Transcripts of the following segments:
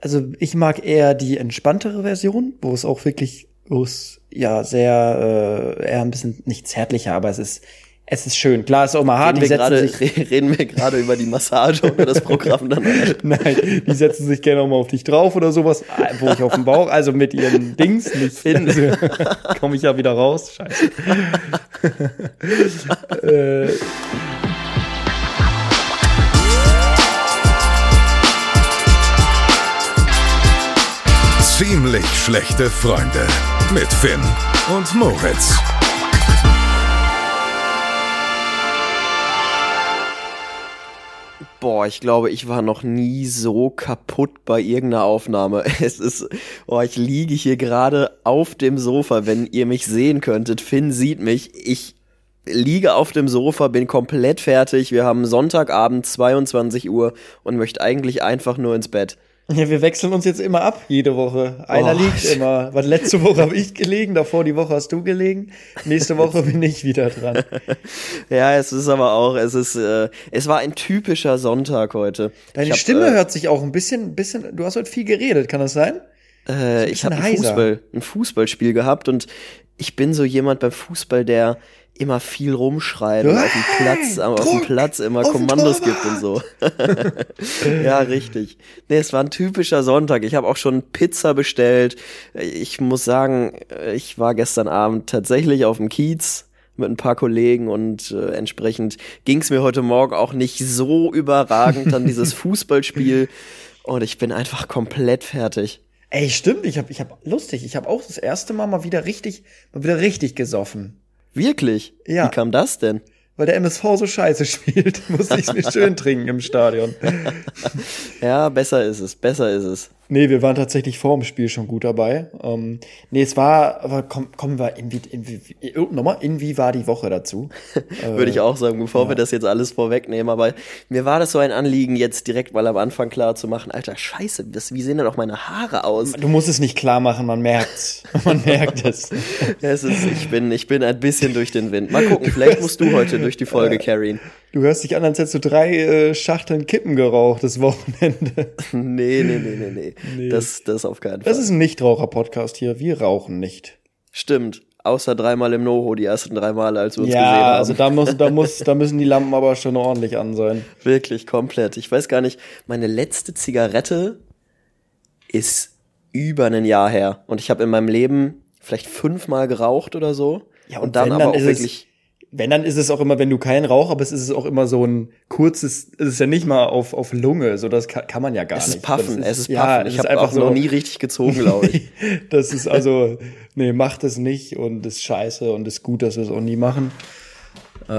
also ich mag eher die entspanntere Version, wo es auch wirklich, wo es ja sehr äh, eher ein bisschen nicht zärtlicher, aber es ist es ist schön. Klar, es ist auch mal hart. Reden Die wir, setzen gerade, sich, reden wir gerade über die Massage oder das Programm dann? nein, die setzen sich gerne auch mal auf dich drauf oder sowas, wo ich auf dem Bauch, also mit ihren Dings, nicht also, komme ich ja wieder raus. Scheiße. äh, Ziemlich schlechte Freunde mit Finn und Moritz. Boah, ich glaube, ich war noch nie so kaputt bei irgendeiner Aufnahme. Es ist, oh, ich liege hier gerade auf dem Sofa, wenn ihr mich sehen könntet. Finn sieht mich. Ich liege auf dem Sofa, bin komplett fertig. Wir haben Sonntagabend 22 Uhr und möchte eigentlich einfach nur ins Bett. Ja, wir wechseln uns jetzt immer ab, jede Woche. Einer Oh. liegt immer. Was letzte Woche habe ich gelegen, davor die Woche hast du gelegen. Nächste Woche bin ich wieder dran. Ja, es ist aber auch, es ist, äh, es war ein typischer Sonntag heute. Deine hab, Stimme äh, hört sich auch ein bisschen, bisschen. Du hast heute viel geredet, kann das sein? Äh, ich habe ein. Fußball, ein Fußballspiel gehabt und ich bin so jemand beim Fußball, der immer viel rumschreit und auf dem Platz, auf dem Platz immer Kommandos gibt und so. ja, richtig. Nee, es war ein typischer Sonntag. Ich habe auch schon Pizza bestellt. Ich muss sagen, ich war gestern Abend tatsächlich auf dem Kiez mit ein paar Kollegen und äh, entsprechend ging es mir heute Morgen auch nicht so überragend an dieses Fußballspiel und ich bin einfach komplett fertig. Ey, stimmt. Ich habe, ich habe lustig. Ich habe auch das erste Mal mal wieder richtig, mal wieder richtig gesoffen. Wirklich? Ja. Wie kam das denn? Weil der MSV so scheiße spielt, musste ich mir schön trinken im Stadion. Ja, besser ist es, besser ist es. Nee, wir waren tatsächlich vor dem Spiel schon gut dabei. Ähm, nee, es war, aber komm, kommen wir in wie, in wie, oh, nochmal, in wie war die Woche dazu? Würde ich auch sagen, bevor wir das jetzt alles vorwegnehmen. Aber mir war das so ein Anliegen, jetzt direkt mal am Anfang klar zu machen, Alter, scheiße, das, wie sehen denn auch meine Haare aus? Du musst es nicht klar machen, man merkt's. Man merkt es. Es ist, ich bin, ich bin ein bisschen durch den Wind. Mal gucken, vielleicht musst du heute durch die Folge carryen. Du hörst dich an, als hättest du drei äh, Schachteln Kippen geraucht das Wochenende. Nee, nee, nee, nee, nee. Nee. Das, das auf keinen Fall. Das ist ein Nichtraucher-Podcast hier. Wir rauchen nicht. Stimmt. Außer dreimal im Noho, die ersten drei Male, als wir uns gesehen Ja, haben. also da muss, da muss, da müssen die Lampen aber schon ordentlich an sein. Wirklich komplett. Ich weiß gar nicht, meine letzte Zigarette ist über ein Jahr her. Und ich habe in meinem Leben vielleicht fünfmal geraucht oder so. Ja, und, und dann wenn, aber dann auch wirklich. Wenn, dann ist es auch immer, wenn du keinen rauchst, aber es ist auch immer so ein kurzes, es ist ja nicht mal auf, auf Lunge, so das kann, kann man ja gar Es nicht. ist Puffen, Das es ist Puffen. ja, es ich ist habe einfach auch so, noch nie richtig gezogen, glaube ich. das ist also, nee, macht es nicht und ist scheiße und ist gut, dass wir es auch nie machen. Äh,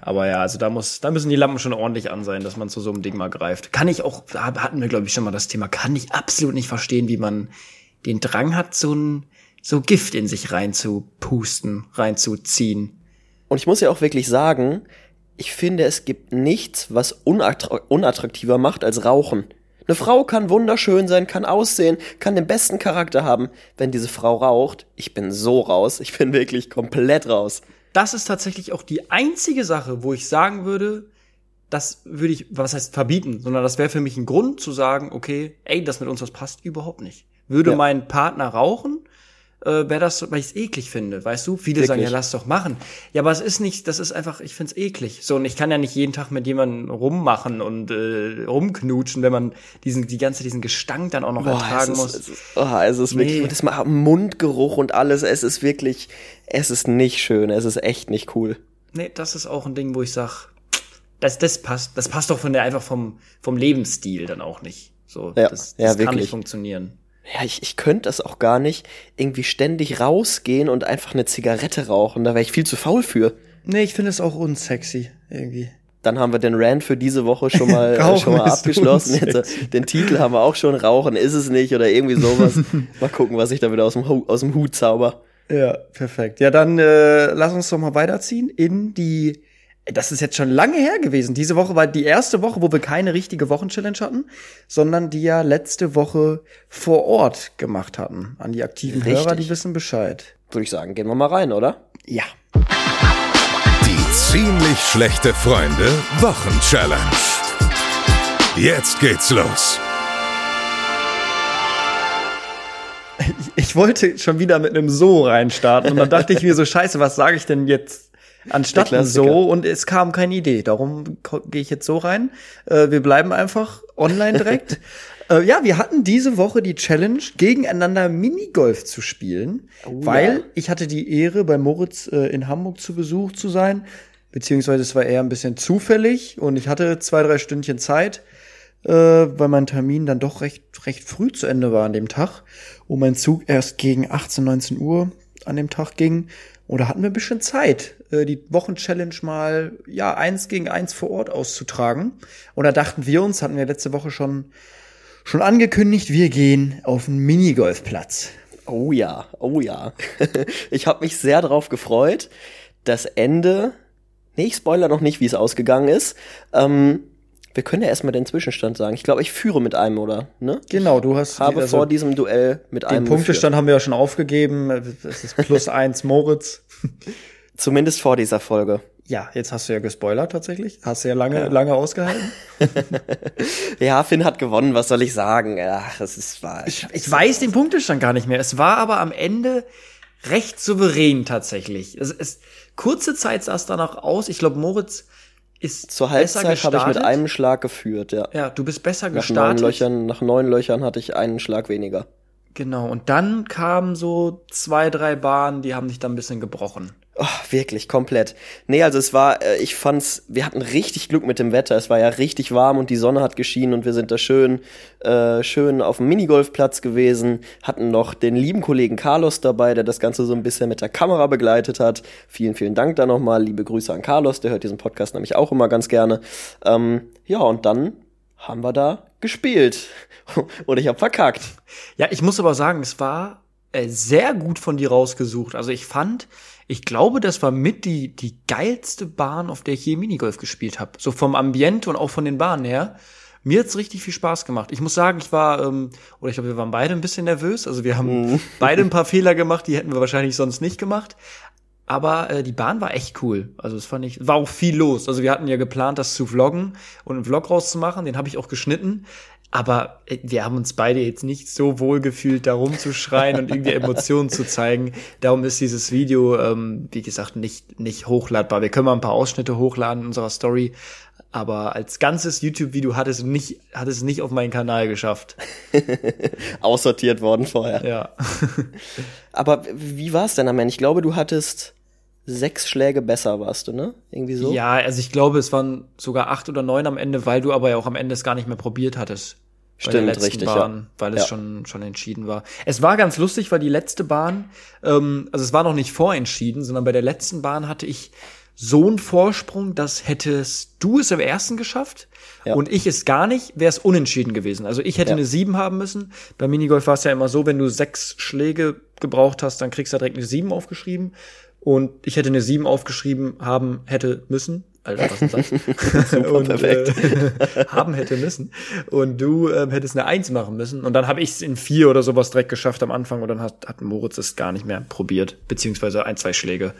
aber ja, also da muss, da müssen die Lampen schon ordentlich an sein, dass man zu so einem Ding mal greift. Kann ich auch, da hatten wir glaube ich schon mal das Thema, kann ich absolut nicht verstehen, wie man den Drang hat, so ein, so Gift in sich reinzupusten, reinzuziehen. Und ich muss ja auch wirklich sagen, ich finde, es gibt nichts, was unattra unattraktiver macht als Rauchen. Eine Frau kann wunderschön sein, kann aussehen, kann den besten Charakter haben. Wenn diese Frau raucht, ich bin so raus. Ich bin wirklich komplett raus. das ist tatsächlich auch die einzige Sache, wo ich sagen würde, das würde ich, was heißt verbieten, sondern das wäre für mich ein Grund zu sagen, okay, ey, das mit uns, das passt überhaupt nicht. Würde Ja. mein Partner rauchen, äh, wäre das, weil ich es eklig finde, weißt du? Viele sagen, ja, Wirklich? lass doch machen. Ja, aber es ist nicht, das ist einfach, ich find's eklig. So, und ich kann ja nicht jeden Tag mit jemandem rummachen und äh, rumknutschen, wenn man diesen, die ganze, diesen Gestank dann auch noch ertragen es muss. ist, es ist, oh, es ist wirklich, Nee. und das mal Mundgeruch und alles, es ist wirklich, es ist nicht schön, es ist echt nicht cool. Nee, das ist auch ein Ding, wo ich sag, das, das passt, das passt doch von der einfach vom, vom Lebensstil dann auch nicht. So, Ja, das, ja, das kann wirklich. nicht funktionieren. Ja, ich, ich könnte das auch gar nicht irgendwie ständig rausgehen und einfach eine Zigarette rauchen, da wäre ich viel zu faul für. Nee, ich finde es auch unsexy, irgendwie. Dann haben wir den Rant für diese Woche schon mal, äh, schon mal abgeschlossen. Jetzt, äh, den Titel haben wir auch schon, Rauchen ist es nicht oder irgendwie sowas. mal gucken, was ich da wieder aus dem, aus dem Hut zauber. Ja, perfekt. Ja, dann äh, lass uns doch mal weiterziehen in die. Das ist jetzt schon lange her gewesen. Diese Woche war die erste Woche, wo wir keine richtige Wochenchallenge hatten, sondern die ja letzte Woche vor Ort gemacht hatten. An die aktiven Richtig. Hörer, die wissen Bescheid. Würde ich sagen, gehen wir mal rein, oder? Ja. Die ziemlich schlechte Freunde Wochenchallenge. Jetzt geht's los. ich wollte schon wieder mit einem So reinstarten und dann dachte ich mir so, scheiße, was sage ich denn jetzt anstatt So und es kam keine Idee. Darum gehe ich jetzt so rein. Äh, wir bleiben einfach online direkt. äh, ja, wir hatten diese Woche die Challenge, gegeneinander Minigolf zu spielen, oh, weil ja. ich hatte die Ehre, bei Moritz äh, in Hamburg zu Besuch zu sein. Beziehungsweise es war eher ein bisschen zufällig und ich hatte zwei, drei Stündchen Zeit äh, weil mein Termin dann doch recht, recht früh zu Ende war an dem Tag und mein Zug erst gegen 18, 19 Uhr an dem Tag ging. Und da hatten wir ein bisschen Zeit, äh, die Wochenchallenge mal, ja, eins gegen eins vor Ort auszutragen. Und da dachten wir uns, hatten wir letzte Woche schon, schon angekündigt, wir gehen auf einen Minigolfplatz. Oh ja, oh ja. ich habe mich sehr drauf gefreut. Das Ende, nee, ich spoiler noch nicht, wie es ausgegangen ist. Ähm, wir können ja erstmal den Zwischenstand sagen. Ich glaube, ich führe mit einem, oder? Ne? Genau, du hast. Ich habe also vor diesem Duell mit einem. Den Punktestand geführt. haben wir ja schon aufgegeben. Es ist plus eins Moritz. Zumindest vor dieser Folge. Ja, jetzt hast du ja gespoilert tatsächlich. Hast du ja lange, ja. lange ausgehalten. ja, Finn hat gewonnen, was soll ich sagen? Ach, das ist wahr. Ich, ich weiß den Punktestand gar nicht mehr. Es war aber am Ende recht souverän tatsächlich. Es, es, kurze Zeit sah es danach aus. Ich glaube, Moritz ist zur Halbzeit habe ich mit einem Schlag geführt, ja. Ja, du bist besser nach gestartet. Neun Löchern, nach neun Löchern hatte ich einen Schlag weniger. Genau, und dann kamen so zwei, drei Bahnen, die haben dich dann ein bisschen gebrochen. Oh, wirklich, komplett. Nee, also es war, äh, ich fand's, wir hatten richtig Glück mit dem Wetter. Es war ja richtig warm und die Sonne hat geschienen und wir sind da schön, äh, schön auf dem Minigolfplatz gewesen, hatten noch den lieben Kollegen Carlos dabei, der das Ganze so ein bisschen mit der Kamera begleitet hat. Vielen, vielen Dank da nochmal. Liebe Grüße an Carlos, der hört diesen Podcast nämlich auch immer ganz gerne. Ähm, ja, und dann haben wir da gespielt. und ich habe verkackt. Ja, ich muss aber sagen, es war äh, sehr gut von dir rausgesucht. Also ich fand, ich glaube, das war mit die, die geilste Bahn, auf der ich je Minigolf gespielt habe. So vom Ambiente und auch von den Bahnen her. Mir hat's richtig viel Spaß gemacht. Ich muss sagen, ich war, ähm, oder ich glaube, wir waren beide ein bisschen nervös. Also wir haben mhm. beide ein paar Fehler gemacht, die hätten wir wahrscheinlich sonst nicht gemacht. Aber äh, die Bahn war echt cool. Also das fand ich, war auch viel los. Also wir hatten ja geplant, das zu vloggen und einen Vlog rauszumachen. Den habe ich auch geschnitten. Aber äh, wir haben uns beide jetzt nicht so wohl gefühlt, da rumzuschreien und irgendwie Emotionen zu zeigen. Darum ist dieses Video, ähm, wie gesagt, nicht, nicht hochladbar. Wir können mal ein paar Ausschnitte hochladen in unserer Story. Aber als ganzes YouTube-Video hat es nicht, hat es nicht auf meinen Kanal geschafft. Aussortiert worden vorher. Ja. Aber wie war es denn am Ende? Ich glaube, du hattest sechs Schläge besser warst du, ne? Irgendwie so? Ja, also ich glaube, es waren sogar acht oder neun am Ende, weil du aber ja auch am Ende es gar nicht mehr probiert hattest. Stimmt, richtig, Bahn, ja. weil es ja. schon schon entschieden war. Es war ganz lustig, weil die letzte Bahn, ähm, also es war noch nicht vorentschieden, sondern bei der letzten Bahn hatte ich so einen Vorsprung, dass hättest du es im ersten geschafft ja. und ich es gar nicht, wäre es unentschieden gewesen. Also ich hätte ja. eine sieben haben müssen. Bei Minigolf war es ja immer so, wenn du sechs Schläge gebraucht hast, dann kriegst du direkt eine sieben aufgeschrieben. Und ich hätte eine 7 aufgeschrieben haben hätte müssen. Alter, was ist das? Super, und, perfekt. Äh, haben hätte müssen. Und du ähm, hättest eine 1 machen müssen. Und dann habe ich es in 4 oder sowas direkt geschafft am Anfang. Und dann hat, hat Moritz es gar nicht mehr probiert. Beziehungsweise ein, zwei Schläge.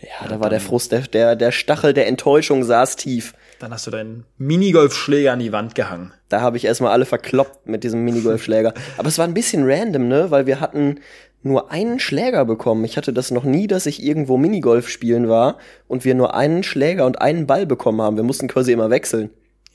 Ja, da war der Frust, der, der, der Stachel der Enttäuschung saß tief. Dann hast du deinen Minigolfschläger an die Wand gehangen. Da habe ich erstmal alle verkloppt mit diesem Minigolfschläger. Aber es war ein bisschen random, ne? Weil wir hatten nur einen Schläger bekommen. Ich hatte das noch nie, dass ich irgendwo Minigolf spielen war und wir nur einen Schläger und einen Ball bekommen haben. Wir mussten quasi immer wechseln.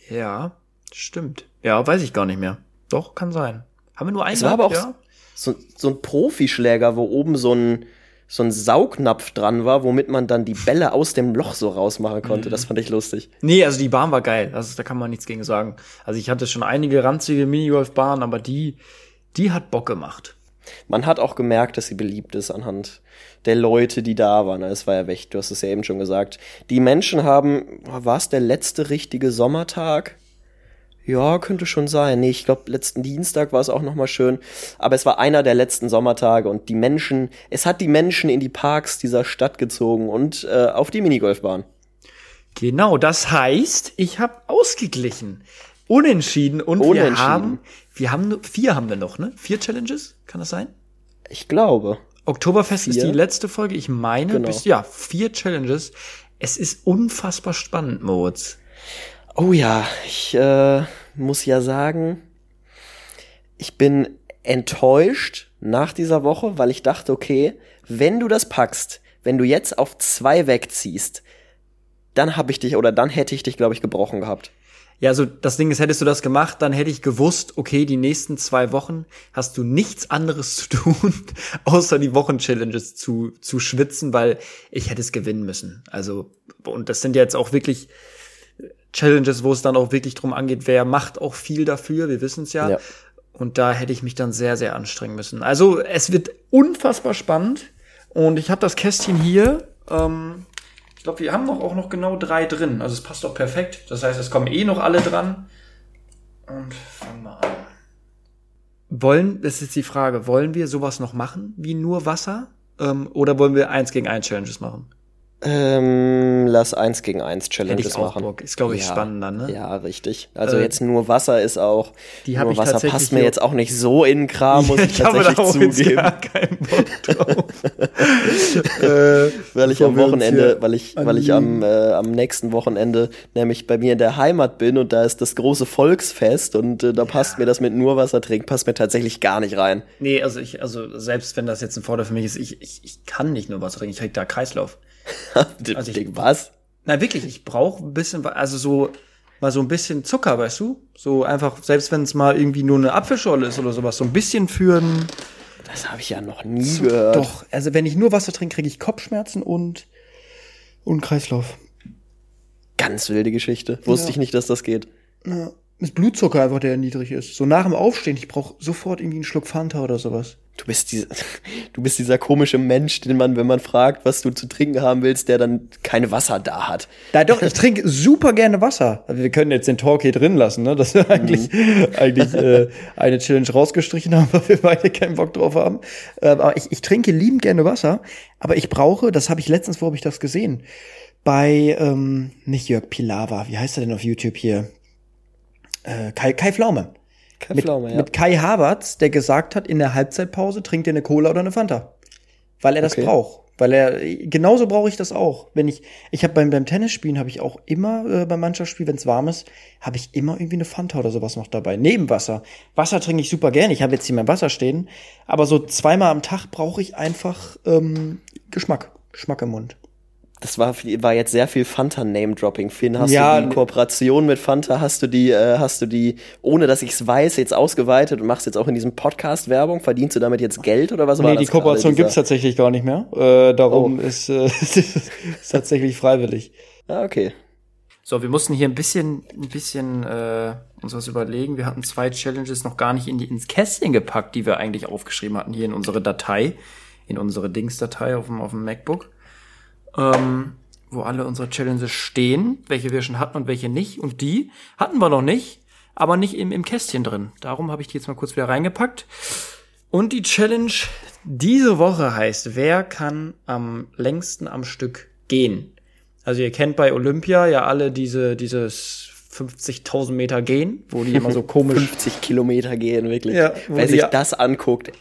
Ja, stimmt. Ja, weiß ich gar nicht mehr. Doch, kann sein. Haben wir nur einen? Es war aber auch ja? so, so ein Profischläger, wo oben so ein, so ein Saugnapf dran war, womit man dann die Bälle aus dem Loch so rausmachen konnte. Mhm. Das fand ich lustig. Nee, also die Bahn war geil. Also da kann man nichts gegen sagen. Also ich hatte schon einige ranzige Minigolfbahnen, aber die, die hat Bock gemacht. Man hat auch gemerkt, dass sie beliebt ist anhand der Leute, die da waren. Es war ja weg, du hast es ja eben schon gesagt. Die Menschen haben, war es der letzte richtige Sommertag? Ja, könnte schon sein. Nee, ich glaube, letzten Dienstag war es auch noch mal schön. Aber es war einer der letzten Sommertage und die Menschen, es hat die Menschen in die Parks dieser Stadt gezogen und äh, auf die Minigolfbahn. Genau, das heißt, ich habe ausgeglichen. Unentschieden und Unentschieden. wir haben wir haben vier haben wir noch, ne? Vier Challenges, kann das sein? Ich glaube. Oktoberfest vier. ist die letzte Folge. Ich meine, genau. bis, ja, vier Challenges. Es ist unfassbar spannend, Moritz. Oh ja, ich äh, muss ja sagen, ich bin enttäuscht, nach dieser Woche, weil ich dachte, okay, wenn du das packst, wenn du jetzt auf zwei wegziehst, dann habe ich dich oder dann hätte ich dich, glaube ich, gebrochen gehabt. Ja, also das Ding ist, hättest du das gemacht, dann hätte ich gewusst, okay, die nächsten zwei Wochen hast du nichts anderes zu tun, außer die Wochen-Challenges zu, zu schwitzen, weil ich hätte es gewinnen müssen. Also, und das sind jetzt auch wirklich Challenges, wo es dann auch wirklich drum angeht, wer macht auch viel dafür, wir wissen es ja. ja. Und da hätte ich mich dann sehr, sehr anstrengen müssen. Also es wird unfassbar spannend. Und ich habe das Kästchen hier. Ähm, ich glaube, wir haben noch auch noch genau drei drin. Also es passt doch perfekt. Das heißt, es kommen eh noch alle dran. Und fangen wir an. Wollen, das ist jetzt die Frage, wollen wir sowas noch machen wie nur Wasser? Ähm, oder wollen wir eins gegen eins Challenges machen? Ähm, lass eins gegen eins Challenges Hätte ich auch machen. Bock. Ist, glaube ich, ja, spannender, ne? Ja, richtig. Also äh, jetzt nur Wasser ist auch. Die habe ich Wasser passt mir jetzt auch nicht so in den Kram, muss ich, ich habe tatsächlich da auch zugeben. gar keinen Bock drauf. äh, weil ich am Wochenende, weil ich, weil ich am, äh, am nächsten Wochenende nämlich bei mir in der Heimat bin und da ist das große Volksfest und äh, da passt mir das mit nur Wasser trinken, passt mir tatsächlich gar nicht rein. Nee, also ich, also selbst wenn das jetzt ein Vorteil für mich ist, ich, ich, ich kann nicht nur Wasser trinken, ich krieg da Kreislauf. also ich, was? Na wirklich, ich brauche ein bisschen, also so mal so ein bisschen Zucker, weißt du? So einfach, selbst wenn es mal irgendwie nur eine Apfelschorle ist oder sowas, so ein bisschen für ein Das habe ich ja noch nie gehört. Doch, also wenn ich nur Wasser trinke, kriege ich Kopfschmerzen und und Kreislauf. Ganz wilde Geschichte. Wusste Ja. ich nicht, dass das geht. Ja. Ist Blutzucker einfach, der niedrig ist. So nach dem Aufstehen, ich brauche sofort irgendwie einen Schluck Fanta oder sowas. Du bist, dieser, du bist dieser komische Mensch, den man, wenn man fragt, was du zu trinken haben willst, der dann kein Wasser da hat. Na doch, ich trinke super gerne Wasser. Also wir können jetzt den Talk hier drin lassen, ne? Dass wir eigentlich, eigentlich äh, eine Challenge rausgestrichen haben, weil wir beide keinen Bock drauf haben. Äh, aber ich, ich trinke liebend gerne Wasser, aber ich brauche, das habe ich letztens, wo habe ich das gesehen? Bei, ähm, nicht Jörg Pilawa, wie heißt er denn auf YouTube hier? Äh, Kai, Kai Pflaume. Kein Mit, Pflaume, ja. mit Kai Havertz, der gesagt hat, in der Halbzeitpause trinkt er eine Cola oder eine Fanta. Weil er das Okay. braucht. Weil er, genauso brauche ich das auch. Wenn ich, ich habe beim, beim Tennisspielen habe ich auch immer, äh, beim Mannschaftsspiel, wenn es warm ist, habe ich immer irgendwie eine Fanta oder sowas noch dabei. Neben Wasser. Wasser trinke ich super gerne. Ich habe jetzt hier mein Wasser stehen. Aber so zweimal am Tag brauche ich einfach ähm, Geschmack. Geschmack im Mund. Das war, war jetzt sehr viel Fanta-Name-Dropping. Finn, hast Ja, du die Kooperation mit Fanta, hast du die, äh, hast du die, ohne dass ich es weiß, jetzt ausgeweitet und machst jetzt auch in diesem Podcast Werbung? Verdienst du damit jetzt Geld oder was war Nee, das die Kooperation gibt's tatsächlich gar nicht mehr. Äh, darum Oh. ist, äh, ist tatsächlich freiwillig. Ah, okay. So, wir mussten hier ein bisschen, ein bisschen äh, uns was überlegen. Wir hatten zwei Challenges noch gar nicht in die, ins Kästchen gepackt, die wir eigentlich aufgeschrieben hatten hier in unsere Datei, in unsere Dings-Datei auf dem, auf dem MacBook, ähm, wo alle unsere Challenges stehen, welche wir schon hatten und welche nicht. Und die hatten wir noch nicht, aber nicht im, im Kästchen drin. Darum habe ich die jetzt mal kurz wieder reingepackt. Und die Challenge diese Woche heißt, wer kann am längsten am Stück gehen? Also ihr kennt bei Olympia ja alle diese, dieses 50.000 Meter gehen, wo die immer so komisch 50 Kilometer gehen, wirklich. Ja, Wer sich ja- das anguckt,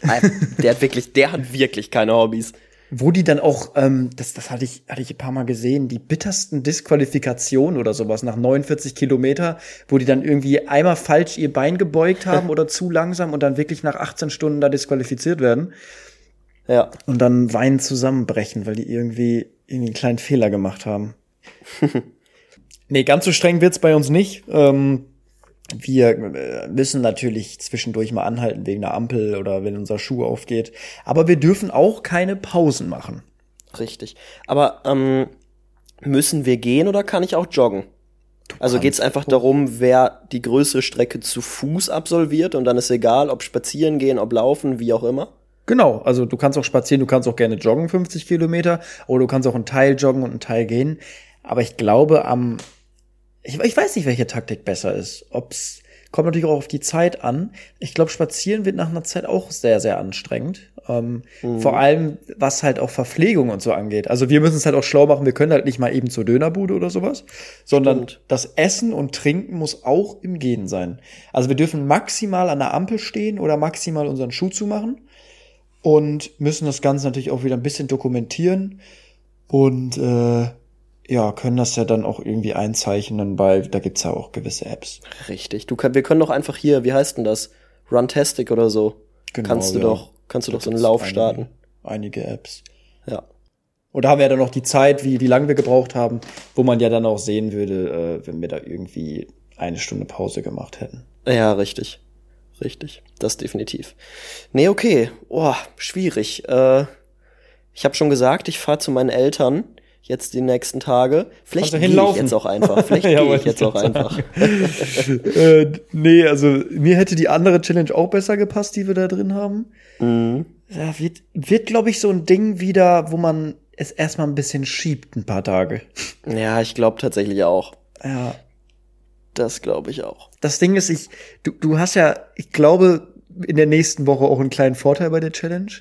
der hat wirklich, der hat wirklich keine Hobbys. Wo die dann auch, ähm, das, das hatte ich, hatte ich ein paar Mal gesehen, die bittersten Disqualifikationen oder sowas nach 49 Kilometer, wo die dann irgendwie einmal falsch ihr Bein gebeugt haben oder zu langsam und dann wirklich nach 18 Stunden da disqualifiziert werden Ja. und dann weinen zusammenbrechen, weil die irgendwie, irgendwie einen kleinen Fehler gemacht haben. nee, ganz so streng wird's bei uns nicht. Ähm, wir äh, müssen natürlich zwischendurch mal anhalten wegen der Ampel oder wenn unser Schuh aufgeht. Aber wir dürfen auch keine Pausen machen. Richtig. Aber ähm, müssen wir gehen oder kann ich auch joggen? Also geht's einfach darum, wer die größere Strecke zu Fuß absolviert und dann ist egal, ob spazieren gehen, ob laufen, wie auch immer. Genau, also du kannst auch spazieren, du kannst auch gerne joggen, 50 Kilometer, oder du kannst auch einen Teil joggen und einen Teil gehen. Aber ich glaube, am, ich, ich weiß nicht, welche Taktik besser ist. Ob's, kommt natürlich auch auf die Zeit an. Ich glaube, spazieren wird nach einer Zeit auch sehr, sehr anstrengend. Ähm, Vor allem, was halt auch Verpflegung und so angeht. Also wir müssen es halt auch schlau machen, wir können halt nicht mal eben zur Dönerbude oder sowas, sondern Stimmt. das Essen und Trinken muss auch im Gehen sein. Also wir dürfen maximal an der Ampel stehen oder maximal unseren Schuh zumachen und müssen das Ganze natürlich auch wieder ein bisschen dokumentieren und äh, ja, können das ja dann auch irgendwie einzeichnen bei, da gibt's ja auch gewisse Apps. Richtig. Du kann, wir können doch einfach hier, wie heißt denn das? Runtastic oder so. Genau, kannst du ja. doch, kannst du doch so einen Lauf einige- starten. Einige Apps. Ja. Und da haben wir dann noch die Zeit, wie, wie lange wir gebraucht haben, wo man ja dann auch sehen würde, äh, wenn wir da irgendwie eine Stunde Pause gemacht hätten. Ja, richtig. Richtig. Das definitiv. Nee, okay. Oh, schwierig. Äh, ich habe schon gesagt, ich fahre zu meinen Eltern jetzt die nächsten Tage. Vielleicht du gehe ich jetzt auch einfach. Vielleicht Ja, gehe ich jetzt auch grad einfach. äh, nee, also mir hätte die andere Challenge auch besser gepasst, die wir da drin haben. Mhm. Ja, wird, wird glaube ich, so ein Ding wieder, wo man es erstmal ein bisschen schiebt, ein paar Tage. Ja, ich glaube tatsächlich auch. Ja. Das glaube ich auch. Das Ding ist, ich, du, du hast ja, ich glaube, in der nächsten Woche auch einen kleinen Vorteil bei der Challenge.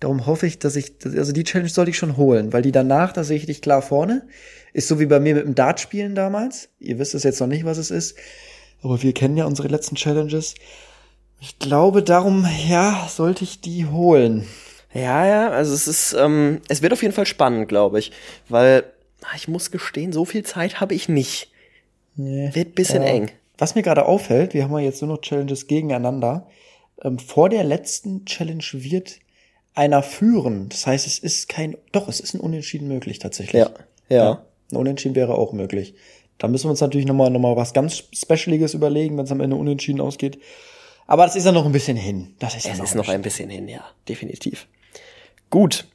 Darum hoffe ich, dass ich, also die Challenge sollte ich schon holen, weil die danach, da sehe ich dich klar vorne. Ist so wie bei mir mit dem Dartspielen damals. Ihr wisst es jetzt noch nicht, was es ist. Aber wir kennen ja unsere letzten Challenges. Ich glaube, darum, ja, sollte ich die holen. Ja, ja, also es ist, ähm, es wird auf jeden Fall spannend, glaube ich, weil ah, ich muss gestehen, so viel Zeit habe ich nicht. Nee. Wird bisschen Ja. eng. Was mir gerade auffällt, wir haben ja jetzt nur noch Challenges gegeneinander. Ähm, vor der letzten Challenge wird einer führen. Das heißt, es ist kein, doch, es ist ein Unentschieden möglich tatsächlich. Ja, ja. Ein Unentschieden wäre auch möglich. Da müssen wir uns natürlich nochmal noch mal was ganz Specialiges überlegen, wenn es am Ende unentschieden ausgeht. Aber das ist ja noch ein bisschen hin. Das ist ja Es noch ist noch ein bisschen hin, ja, definitiv. Gut.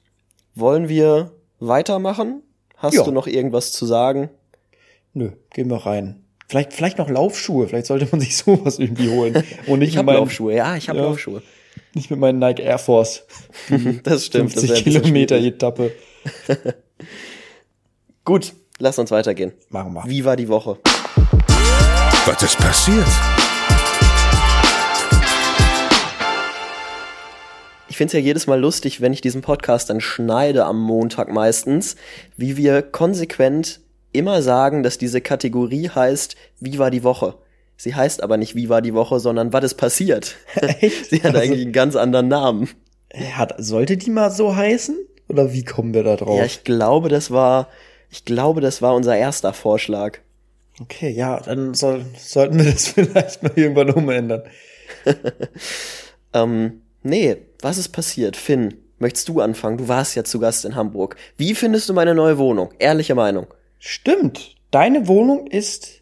Wollen wir weitermachen? Hast Ja. du noch irgendwas zu sagen? Nö, gehen wir rein. Vielleicht, vielleicht noch Laufschuhe. Vielleicht sollte man sich sowas irgendwie holen. Und nicht, Ich habe Laufschuhe, ja, ich habe Ja. Laufschuhe. Nicht mit meinen Nike Air Force. Das stimmt. das 50 wär ein bisschen Kilometer schwierig. Etappe. Gut, lass uns weitergehen. Machen wir. Wie war die Woche? Was ist passiert? Ich finde es ja jedes Mal lustig, wenn ich diesen Podcast dann schneide am Montag meistens, wie wir konsequent immer sagen, dass diese Kategorie heißt, wie war die Woche? Sie heißt aber nicht, wie war die Woche, sondern was ist passiert? Echt? Sie hat Also- eigentlich einen ganz anderen Namen. Hat, sollte die mal so heißen? Oder wie kommen wir da drauf? Ja, ich glaube, das war, ich glaube, das war unser erster Vorschlag. okay, ja, dann soll, sollten wir das vielleicht mal irgendwann umändern. Ähm, nee, was ist passiert? Finn, möchtest du anfangen? Du warst ja zu Gast in Hamburg. Wie findest du meine neue Wohnung? Ehrliche Meinung. Stimmt. Deine Wohnung ist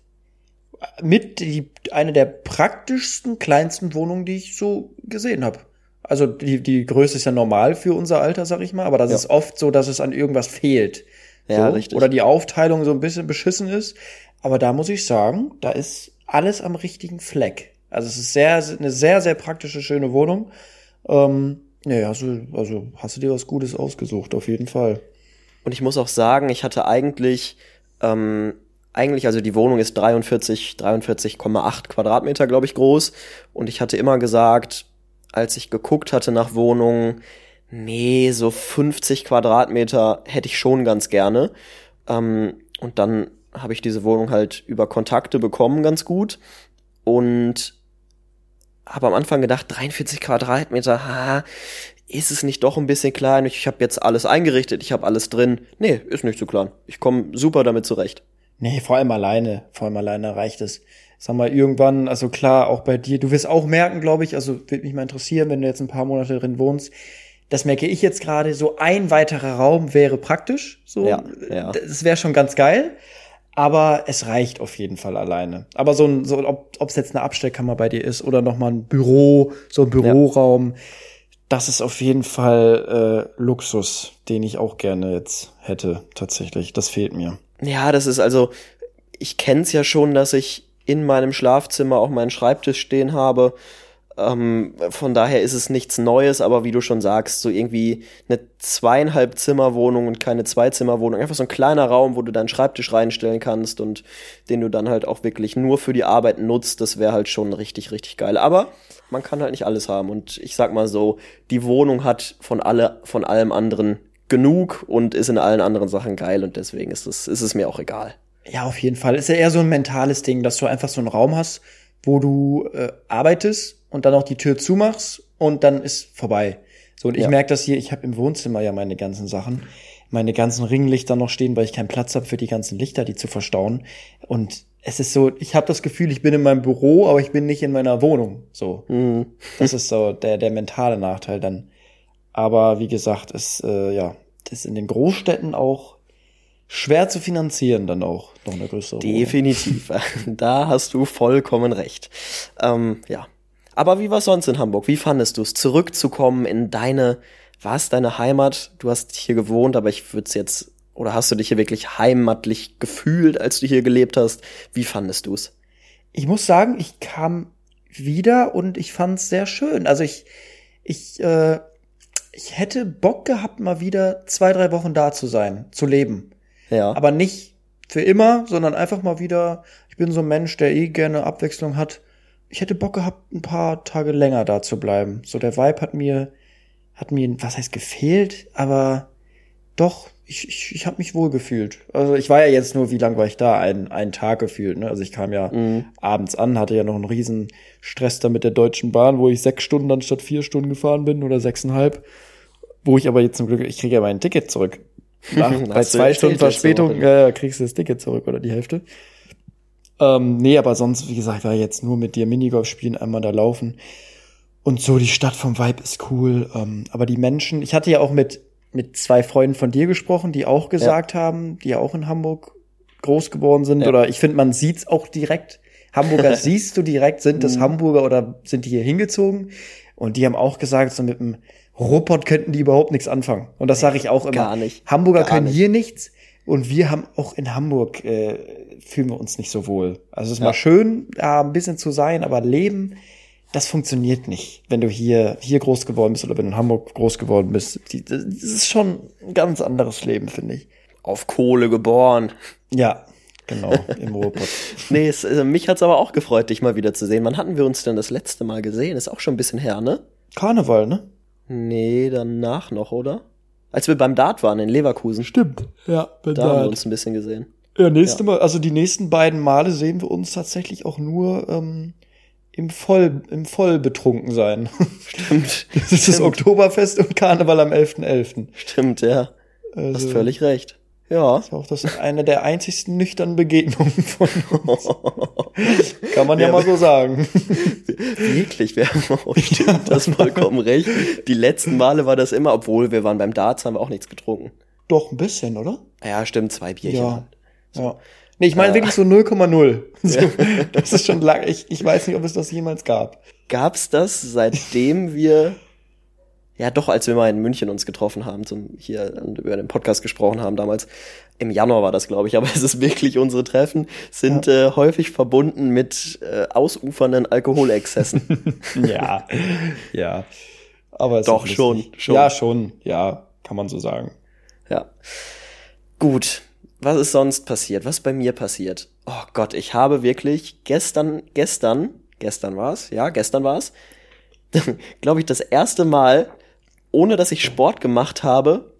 mit die, eine der praktischsten, kleinsten Wohnungen, die ich so gesehen habe. Also die, die Größe ist ja normal für unser Alter, sag ich mal, aber das Ja. ist oft so, dass es an irgendwas fehlt. Ja, so. richtig. Oder die Aufteilung so ein bisschen beschissen ist. Aber da muss ich sagen, da ist alles am richtigen Fleck. Also es ist sehr, eine sehr, sehr praktische, schöne Wohnung. Ähm, nee, also, also hast du dir was Gutes ausgesucht, auf jeden Fall. Und ich muss auch sagen, ich hatte eigentlich, ähm, eigentlich, also die Wohnung ist 43, 43,8 Quadratmeter, glaube ich, groß. Und ich hatte immer gesagt, als ich geguckt hatte nach Wohnungen, nee, so 50 Quadratmeter hätte ich schon ganz gerne. Ähm, und dann habe ich diese Wohnung halt über Kontakte bekommen, ganz gut. Und habe am Anfang gedacht, 43 Quadratmeter, ha, ist es nicht doch ein bisschen klein? Ich habe jetzt alles eingerichtet, ich habe alles drin. Nee, ist nicht zu klein. Ich komme super damit zurecht. Nee, vor allem alleine. Vor allem alleine reicht es. Sag mal, irgendwann, also klar, auch bei dir, du wirst auch merken, glaube ich, also würde mich mal interessieren, wenn du jetzt ein paar Monate drin wohnst. Das merke ich jetzt gerade, so ein weiterer Raum wäre praktisch. So, Ja, ja. Das wäre schon ganz geil. Aber es reicht auf jeden Fall alleine. Aber so ein, so, ob es jetzt eine Abstellkammer bei dir ist oder nochmal ein Büro, so ein Büroraum, das ist auf jeden Fall äh, Luxus, den ich auch gerne jetzt hätte, tatsächlich. Das fehlt mir. Ja, das ist also, ich kenn's ja schon, dass ich in meinem Schlafzimmer auch meinen Schreibtisch stehen habe. Ähm, von daher ist es nichts Neues, aber wie du schon sagst, so irgendwie eine zweieinhalb Zimmerwohnung und keine Zweizimmerwohnung, einfach so ein kleiner Raum, wo du deinen Schreibtisch reinstellen kannst und den du dann halt auch wirklich nur für die Arbeit nutzt, das wäre halt schon richtig, richtig geil. Aber man kann halt nicht alles haben und ich sag mal so, die Wohnung hat von alle, von allem anderen genug und ist in allen anderen Sachen geil und deswegen ist es, ist es mir auch egal. Ja, auf jeden Fall. Ist ja eher so ein mentales Ding, dass du einfach so einen Raum hast, wo du äh, arbeitest und dann auch die Tür zumachst und dann ist vorbei. So, und ich Ja. merke das hier, ich habe im Wohnzimmer ja meine ganzen Sachen, meine ganzen Ringlichter noch stehen, weil ich keinen Platz habe für die ganzen Lichter, die zu verstauen. Und es ist so, ich habe das Gefühl, ich bin in meinem Büro, aber ich bin nicht in meiner Wohnung. So, Mhm. das ist so der, der mentale Nachteil dann. Aber wie gesagt, ist äh, ja, das ist in den Großstädten auch schwer zu finanzieren, dann auch noch eine größere. Definitiv. da hast du vollkommen recht. Ähm, ja. Aber wie war sonst in Hamburg? Wie fandest du es, zurückzukommen in deine, war es deine Heimat? Du hast hier gewohnt, aber ich würde es jetzt, oder hast du dich hier wirklich heimatlich gefühlt, als du hier gelebt hast? Wie fandest du es? Ich muss sagen, ich kam wieder und ich fand es sehr schön. Also ich, ich, äh, ich hätte Bock gehabt, mal wieder zwei, drei Wochen da zu sein, zu leben. Ja. Aber nicht für immer, sondern einfach mal wieder. Ich bin so ein Mensch, der eh gerne Abwechslung hat. Ich hätte Bock gehabt, ein paar Tage länger da zu bleiben. So der Vibe hat mir, hat mir, was heißt gefehlt, aber doch, ich, ich, ich habe mich wohl gefühlt. Also ich war ja jetzt nur, wie lang war ich da? Ein, einen Tag gefühlt. Ne? Also ich kam ja Mhm. abends an, hatte ja noch einen riesen Stress da mit der Deutschen Bahn, wo ich sechs Stunden anstatt vier Stunden gefahren bin oder sechseinhalb. Wo ich aber jetzt zum Glück, ich kriege ja mein Ticket zurück. Nach, bei zwei Stunden Verspätung äh, kriegst du das Ticket zurück oder die Hälfte. Ähm, nee, aber sonst, wie gesagt, war jetzt nur mit dir Minigolf spielen, einmal da laufen. Und so, die Stadt vom Vibe ist cool. Ähm, aber die Menschen, ich hatte ja auch mit, mit zwei Freunden von dir gesprochen, die auch gesagt haben, die ja auch in Hamburg groß geworden sind. Ja. Oder ich finde, man sieht's auch direkt. Hamburger siehst du direkt, sind Mhm. das Hamburger oder sind die hier hingezogen? Und die haben auch gesagt, so mit dem Ruhrpott könnten die überhaupt nichts anfangen. Und das sage ich auch immer. Gar nicht. Hamburger Gar können nicht. hier nichts. Und wir haben auch in Hamburg, äh, fühlen wir uns nicht so wohl. Also es ist Ja. mal schön, da ein bisschen zu sein, aber Leben, das funktioniert nicht, wenn du hier, hier groß geworden bist oder wenn du in Hamburg groß geworden bist. Die, das ist schon ein ganz anderes Leben, finde ich. Auf Kohle geboren. Ja, genau, im Ruhrpott. Nee, es, äh, mich hat's aber auch gefreut, dich mal wieder zu sehen. Wann hatten wir uns denn das letzte Mal gesehen? Ist auch schon ein bisschen her, ne? Karneval, ne? Nee, danach noch, oder? Als wir beim Dart waren in Leverkusen. Stimmt. Ja, Da haben wir uns ein bisschen gesehen. Ja, nächste Mal, also die nächsten beiden Male sehen wir uns tatsächlich auch nur ähm, im Voll, im Voll betrunken sein. Stimmt. Das ist das Stimmt. Oktoberfest und Karneval am 11.11. Stimmt, ja. Also, Hast völlig recht. Ja. ist auch das eine der einzigsten nüchternen Begegnungen von uns. Kann man ja, Ja, mal so sagen. Wirklich, wir haben auch stimmt, das vollkommen recht. Die letzten Male war das immer, obwohl wir waren beim Darts, haben wir auch nichts getrunken. Doch, ein bisschen, oder? Ja, stimmt, zwei Bierchen. Ja. halt. Ja. Nee, ich meine Äh. wirklich so 0,0. So, das ist schon lang. Ich, ich weiß nicht, ob es das jemals gab. Gab's das, seitdem wir, ja doch, als wir mal in München uns getroffen haben, zum hier über den Podcast gesprochen haben damals, im Januar war das, glaube ich, aber es ist wirklich, unsere Treffen sind äh, häufig verbunden mit äh, ausufernden Alkoholexzessen. Ja, ja. Aber es Doch, ist schon, schon. Ja, schon. Ja, kann man so sagen. ja. Gut. Was ist sonst passiert? Was ist bei mir passiert? Oh Gott, ich habe wirklich gestern, gestern, gestern war's, ja, gestern war's, glaube ich, das erste Mal, ohne dass ich Sport gemacht habe,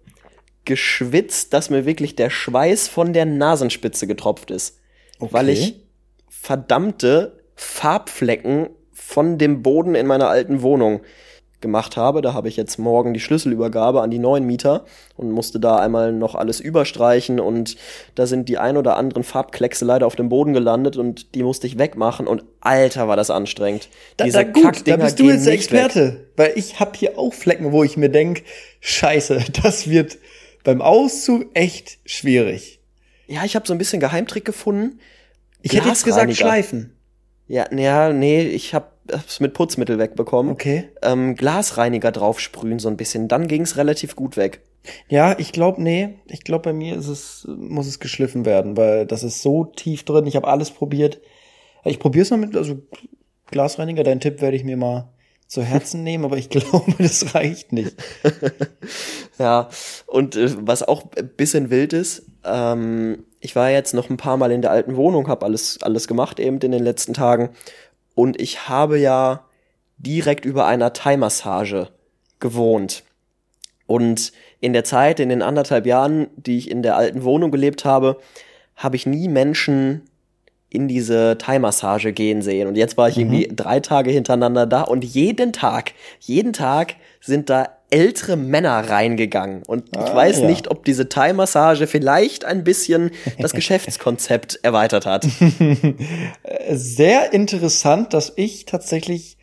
geschwitzt, dass mir wirklich der Schweiß von der Nasenspitze getropft ist. Weil ich verdammte Farbflecken von dem Boden in meiner alten Wohnung gemacht habe. Da habe ich jetzt morgen die Schlüsselübergabe an die neuen Mieter und musste da einmal noch alles überstreichen und da sind die ein oder anderen Farbkleckse leider auf dem Boden gelandet und die musste ich wegmachen und alter war das anstrengend. Da, Diese da, gut, da bist du jetzt der weg. Experte. Weil ich habe hier auch Flecken, wo ich mir denk, scheiße, das wird beim Auszug echt schwierig. Ja, ich habe so ein bisschen Geheimtrick gefunden. Ich hätte jetzt gesagt schleifen. Ja, ja, nee, ich hab es mit Putzmittel wegbekommen. Okay. Ähm, Glasreiniger draufsprühen so ein bisschen, dann ging's relativ gut weg. Ja, ich glaube, nee. Ich glaube, bei mir ist es, muss es geschliffen werden, weil das ist so tief drin. Ich habe alles probiert. Ich probiere es mal mit, also Glasreiniger, deinen Tipp werde ich mir mal zu Herzen nehmen, aber ich glaube, das reicht nicht. Ja, und äh, was auch ein bisschen wild ist, ähm, ich war jetzt noch ein paar Mal in der alten Wohnung, habe alles, alles gemacht eben in den letzten Tagen. Und ich habe ja direkt über einer Thai-Massage gewohnt. Und in der Zeit, in den anderthalb Jahren, die ich in der alten Wohnung gelebt habe, habe ich nie Menschen in diese Thai-Massage gehen sehen. Und jetzt war ich irgendwie drei Tage hintereinander da und jeden Tag, jeden Tag sind da ältere Männer reingegangen. Und ich Ah, weiß ja. nicht, ob diese Thai-Massage vielleicht ein bisschen das Geschäftskonzept erweitert hat. Sehr interessant, dass ich tatsächlich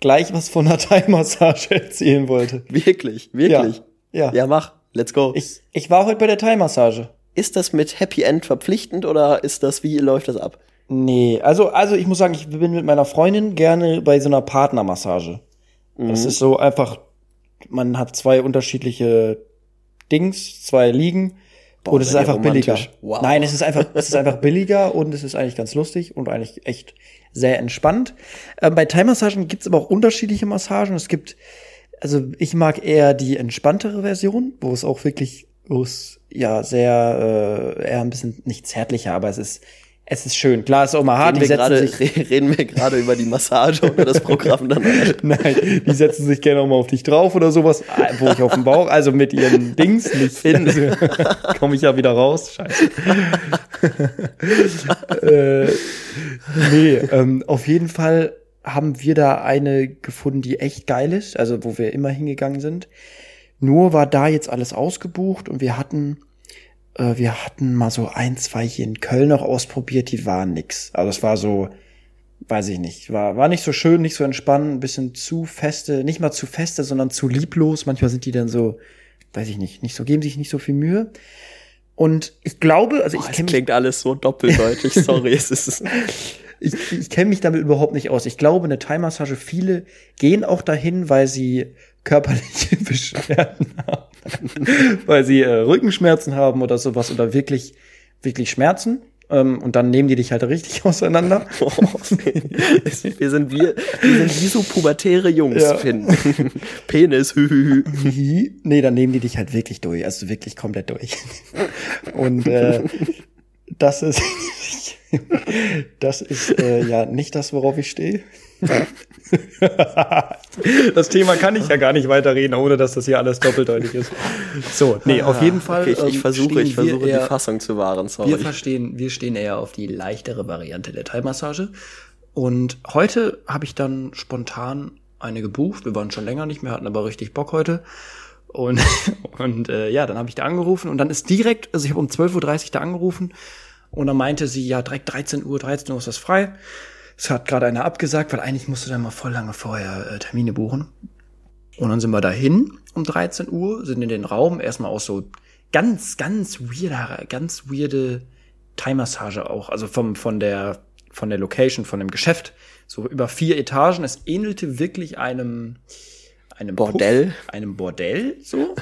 gleich was von einer Thai-Massage erzählen wollte. Wirklich, wirklich. Ja. ja. Ja, mach. Let's go. Ich, ich war heute bei der Thai-Massage. ist das mit Happy End verpflichtend oder ist das, wie läuft das ab? Nee, also, also ich muss sagen, ich bin mit meiner Freundin gerne bei so einer Partnermassage. Das ist so einfach, man hat zwei unterschiedliche Dings, zwei Liegen. und es ist einfach billiger. Wow. Nein, es ist einfach, es ist einfach billiger und es ist eigentlich ganz lustig und eigentlich echt sehr entspannt. Ähm, bei Thai-Massagen gibt's aber auch unterschiedliche Massagen. Es gibt, also ich mag eher die entspanntere Version, wo es auch wirklich, wo es ja sehr, äh, eher ein bisschen nicht zärtlicher, aber es ist, es ist schön. Klar, es ist auch mal hart. Reden wir, die setzen gerade, sich, re- reden wir gerade über die Massage oder das Programm dann? Nein, die setzen sich gerne auch mal auf dich drauf oder sowas, wo ich auf dem Bauch, also mit ihren Dings nicht also, komme ich ja wieder raus. Scheiße. äh, nee, ähm, auf jeden Fall haben wir da eine gefunden, die echt geil ist, also wo wir immer hingegangen sind. Nur war da jetzt alles ausgebucht und wir hatten äh, wir hatten mal so ein, zwei hier in Köln noch ausprobiert, die waren nix. Also es war so, weiß ich nicht, war, war nicht so schön, nicht so entspannend, ein bisschen zu feste, nicht mal zu feste, sondern zu lieblos. Manchmal sind die dann so, weiß ich nicht, nicht so, geben sich nicht so viel Mühe. Und ich glaube, also ich Es kenne mich, klingt alles so doppeldeutig, sorry. es ist, ich, ich kenn mich damit überhaupt nicht aus. Ich glaube, eine Thai-Massage, viele gehen auch dahin, weil sie körperliche Beschwerden haben. weil sie äh, Rückenschmerzen haben oder sowas oder wirklich, wirklich Schmerzen. Ähm, und dann nehmen die dich halt richtig auseinander. wir sind wir, wir sind wie so pubertäre Jungs, Ja. Finn. Penis, hü, hü, hü. nee, dann nehmen die dich halt wirklich durch, also wirklich komplett durch. Und äh, das ist das ist äh, ja nicht das, worauf ich stehe. das Thema kann ich ja gar nicht weiterreden, ohne dass das hier alles doppeldeutig ist. So, nee, auf jeden Fall. Okay, ich, ich ähm, versuche, ich versuche die eher- Fassung zu wahren, sorry. Wir verstehen, wir stehen eher auf die leichtere Variante der Thai-Massage. Und heute habe ich dann spontan eine gebucht. Wir waren schon länger nicht mehr, hatten aber richtig Bock heute. Und, und äh, ja, dann habe ich da angerufen und dann ist direkt, also ich habe um 12.30 Uhr da angerufen und dann meinte sie, ja, direkt 13 Uhr, 13 Uhr ist das frei. Es hat gerade einer abgesagt, weil eigentlich musste dann mal voll lange vorher äh, Termine buchen. Und dann sind wir dahin um 13 Uhr, sind in den Raum, erstmal auch so ganz, ganz weirder, ganz weirde Thai-Massage auch. Also vom, von der, von der Location, von dem Geschäft. So über vier Etagen. Es ähnelte wirklich einem, einem Bordell? Puff, einem Bordell, so.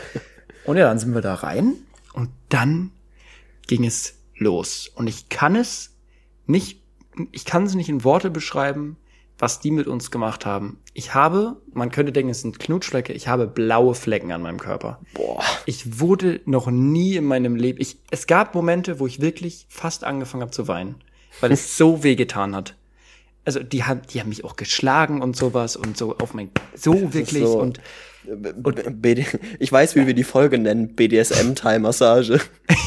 Und ja, dann sind wir da rein. Und dann ging es los. Und ich kann es nicht, ich kann es nicht in Worte beschreiben, was die mit uns gemacht haben. Ich habe, man könnte denken, es sind Knutschflecke, ich habe blaue Flecken an meinem Körper. Boah. Ich wurde noch nie in meinem Leben, ich, es gab Momente, wo ich wirklich fast angefangen habe zu weinen, weil es so wehgetan hat. Also die haben, die haben mich auch geschlagen und sowas und so auf mein, so wirklich so. und BD ich weiß, wie wir die Folge nennen, BDSM-Thai-Massage.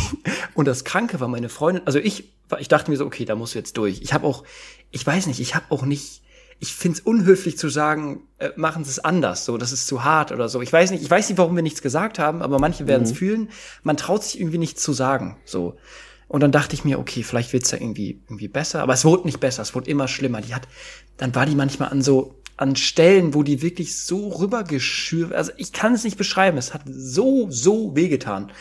Und das Kranke war meine Freundin, also ich, ich dachte mir so, okay, da musst du jetzt durch. Ich habe auch, ich weiß nicht, ich habe auch nicht, ich find's unhöflich zu sagen, äh, machen Sie es anders, so, das ist zu hart oder so. Ich weiß nicht, ich weiß nicht, warum wir nichts gesagt haben, aber manche werden es fühlen. Man traut sich irgendwie nichts zu sagen, so. Und dann dachte ich mir, okay, vielleicht wird's ja irgendwie, irgendwie besser, aber es wurde nicht besser, es wurde immer schlimmer. Die hat, dann war die manchmal an so, an Stellen, wo die wirklich so rübergeschürt, also ich kann es nicht beschreiben, es hat so, so wehgetan.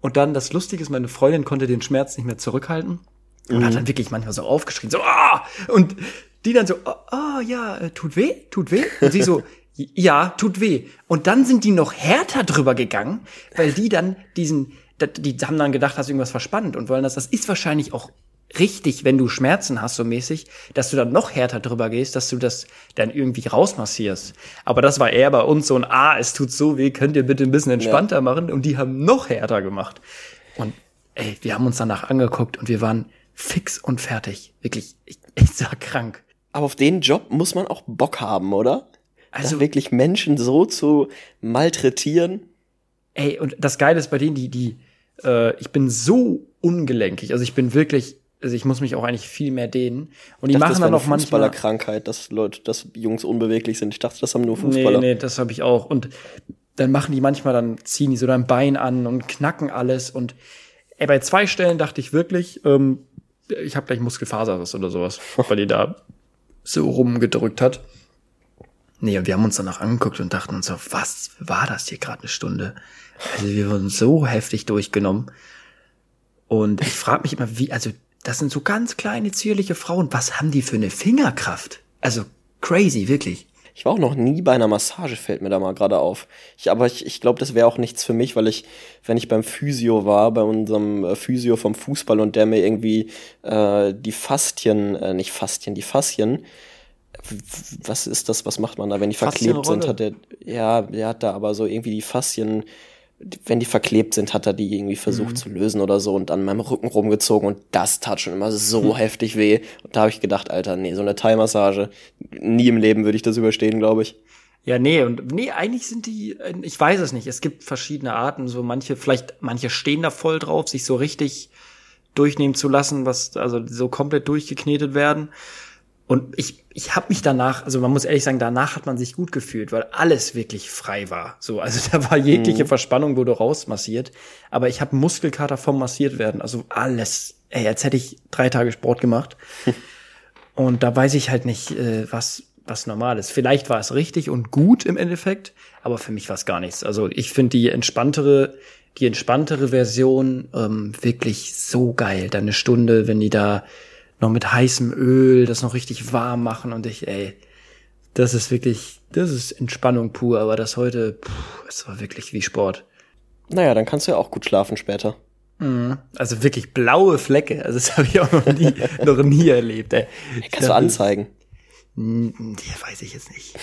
Und dann das Lustige ist, meine Freundin konnte den Schmerz nicht mehr zurückhalten und hat dann wirklich manchmal so aufgeschrien, so, ah! Und die dann so, ah, ah, ja, äh, tut weh, tut weh. Und sie so, ja, tut weh. Und dann sind die noch härter drüber gegangen, weil die dann diesen, die haben dann gedacht, hast irgendwas verspannt und wollen das. Das ist wahrscheinlich auch richtig, wenn du Schmerzen hast, so mäßig, dass du dann noch härter drüber gehst, dass du das dann irgendwie rausmassierst. Aber das war eher bei uns so ein, ah, es tut so weh, könnt ihr bitte ein bisschen entspannter machen? Und die haben noch härter gemacht. Und ey, wir haben uns danach angeguckt und wir waren fix und fertig. Wirklich, ich, ich sag krank. Aber auf den Job muss man auch Bock haben, oder? Also- Also wirklich Menschen so zu malträtieren. Ey, und das Geile ist bei denen, die, die, äh, ich bin so ungelenkig. Also ich bin wirklich, also ich muss mich auch eigentlich viel mehr dehnen. Und die Ich dachte, machen das dann auch manchmal. Fußballerkrankheit, dass Leute, dass Jungs unbeweglich sind. Ich dachte, das haben nur Nee, Fußballer. nee, das habe ich auch. Und dann machen die manchmal, dann ziehen die so dein Bein an und knacken alles. Und ey, bei zwei Stellen dachte ich wirklich, ähm, ich habe gleich Muskelfaserriss oder sowas, weil die da so rumgedrückt hat. Nee, und wir haben uns danach angeguckt und dachten uns so, was war das hier gerade eine Stunde? Also wir wurden so heftig durchgenommen. Und ich frage mich immer, wie, also das sind so ganz kleine, zierliche Frauen, was haben die für eine Fingerkraft? Also crazy, wirklich. Ich war auch noch nie bei einer Massage, fällt mir da mal gerade auf. Ich, aber ich, ich glaube, das wäre auch nichts für mich, weil ich, wenn ich beim Physio war, bei unserem äh, Physio vom Fußball und der mir irgendwie äh, die Faszien, äh, nicht Faszien, die Faszien, was ist das, was macht man da, wenn die verklebt sind, hat er, ja, der hat da aber so irgendwie die Faszien, wenn die verklebt sind, hat er die irgendwie versucht mhm. zu lösen oder so und an meinem Rücken rumgezogen und das tat schon immer so mhm. heftig weh. Und da habe ich gedacht, Alter, nee, so eine Thai-Massage, nie im Leben würde ich das überstehen, glaube ich. Ja, nee, und nee, eigentlich sind die, ich weiß es nicht, es gibt verschiedene Arten, so manche, vielleicht, manche stehen da voll drauf, sich so richtig durchnehmen zu lassen, was, also so komplett durchgeknetet werden. Und ich, ich habe mich danach, also man muss ehrlich sagen, danach hat man sich gut gefühlt, weil alles wirklich frei war. So, also da war jegliche mhm. Verspannung wurde rausmassiert. Aber ich habe Muskelkater vom massiert werden. Also alles. Ey, als hätte ich drei Tage Sport gemacht. und da weiß ich halt nicht, äh, was, was normal ist. Vielleicht war es richtig und gut im Endeffekt, aber für mich war es gar nichts. Also ich finde die entspanntere, die entspanntere Version ähm, wirklich so geil. Dann eine Stunde, wenn die da noch mit heißem Öl das noch richtig warm machen und ich, ey, das ist wirklich, das ist Entspannung pur, aber das heute, es war wirklich wie Sport. Naja, dann kannst du ja auch gut schlafen später. Mhm. Also wirklich blaue Flecke, also das habe ich auch noch nie, noch nie erlebt. Ey. Kannst du anzeigen? Ja, weiß ich jetzt nicht.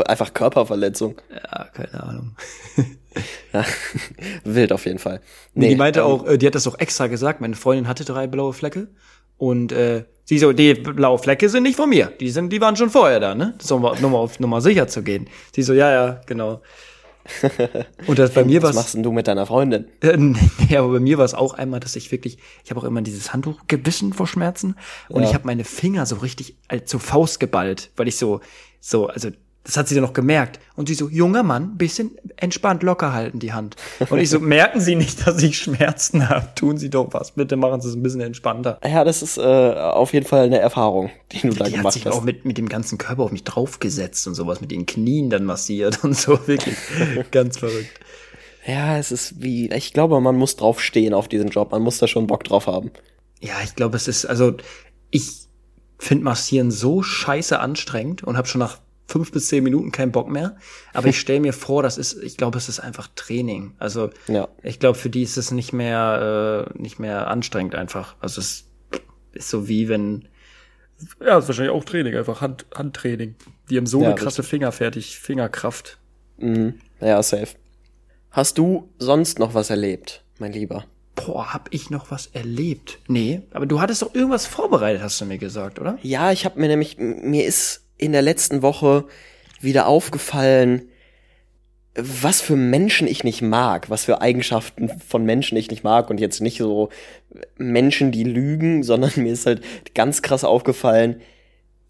Einfach Körperverletzung. Ja, keine Ahnung. ja, wild auf jeden Fall. Nee, die meinte ähm, auch, äh, die hat das auch extra gesagt, meine Freundin hatte drei blaue Flecke und äh, sie so, die blaue Flecke sind nicht von mir. Die sind, die waren schon vorher da, ne? So, nur mal auf Nummer sicher zu gehen. Sie so, ja, ja, genau. Und das bei mir was machst denn du mit deiner Freundin? Äh, ja, aber bei mir war es auch einmal, dass ich wirklich, ich habe auch immer dieses Handtuch gebissen vor Schmerzen und ja. ich habe meine Finger so richtig als zur Faust geballt, weil ich so so, also das hat sie dann noch gemerkt. Und sie so, junger Mann, bisschen entspannt locker halten die Hand. Und ich so, merken Sie nicht, dass ich Schmerzen habe? Tun Sie doch was. Bitte machen Sie es ein bisschen entspannter. Ja, das ist äh, auf jeden Fall eine Erfahrung, die du die da gemacht hast. Die hat sich auch mit, mit dem ganzen Körper auf mich draufgesetzt und sowas, mit den Knien dann massiert und so. Wirklich ganz verrückt. Ja, es ist wie, ich glaube, man muss drauf stehen auf diesen Job. Man muss da schon Bock drauf haben. Ja, ich glaube, es ist, also ich finde Massieren so scheiße anstrengend und habe schon nach fünf bis zehn Minuten keinen Bock mehr. Aber ich stelle mir vor, das ist, ich glaube, es ist einfach Training. Also ja. ich glaube, für die ist es nicht mehr, äh, nicht mehr anstrengend einfach. Also es ist so wie wenn, ja, ist wahrscheinlich auch Training, einfach Hand, Handtraining. Die haben so ja, eine krasse Fingerfertig, Fingerkraft. Mhm. Ja, safe. Hast du sonst noch was erlebt, mein Lieber? Boah, hab ich noch was erlebt? Nee, aber du hattest doch irgendwas vorbereitet, hast du mir gesagt, oder? Ja, ich habe mir nämlich, mir ist in der letzten Woche wieder aufgefallen, was für Menschen ich nicht mag, was für Eigenschaften von Menschen ich nicht mag und jetzt nicht so Menschen, die lügen, sondern mir ist halt ganz krass aufgefallen,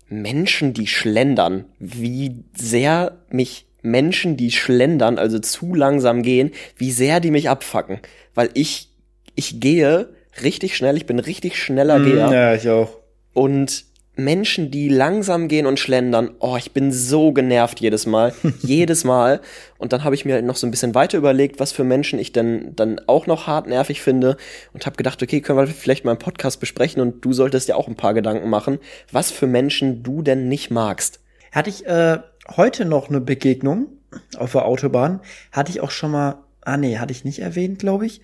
Menschen, die schlendern, wie sehr mich Menschen, die schlendern, also zu langsam gehen, wie sehr die mich abfacken, weil ich ich gehe richtig schnell, ich bin richtig schneller mm, Geher. Ja, ich auch. Und Menschen, die langsam gehen und schlendern, oh, ich bin so genervt jedes Mal, jedes Mal. Und dann habe ich mir halt noch so ein bisschen weiter überlegt, was für Menschen ich denn dann auch noch hart nervig finde und habe gedacht, okay, können wir vielleicht mal einen Podcast besprechen und du solltest ja auch ein paar Gedanken machen, was für Menschen du denn nicht magst. Hatte ich äh, heute noch eine Begegnung auf der Autobahn, hatte ich auch schon mal, ah nee, hatte ich nicht erwähnt, glaube ich.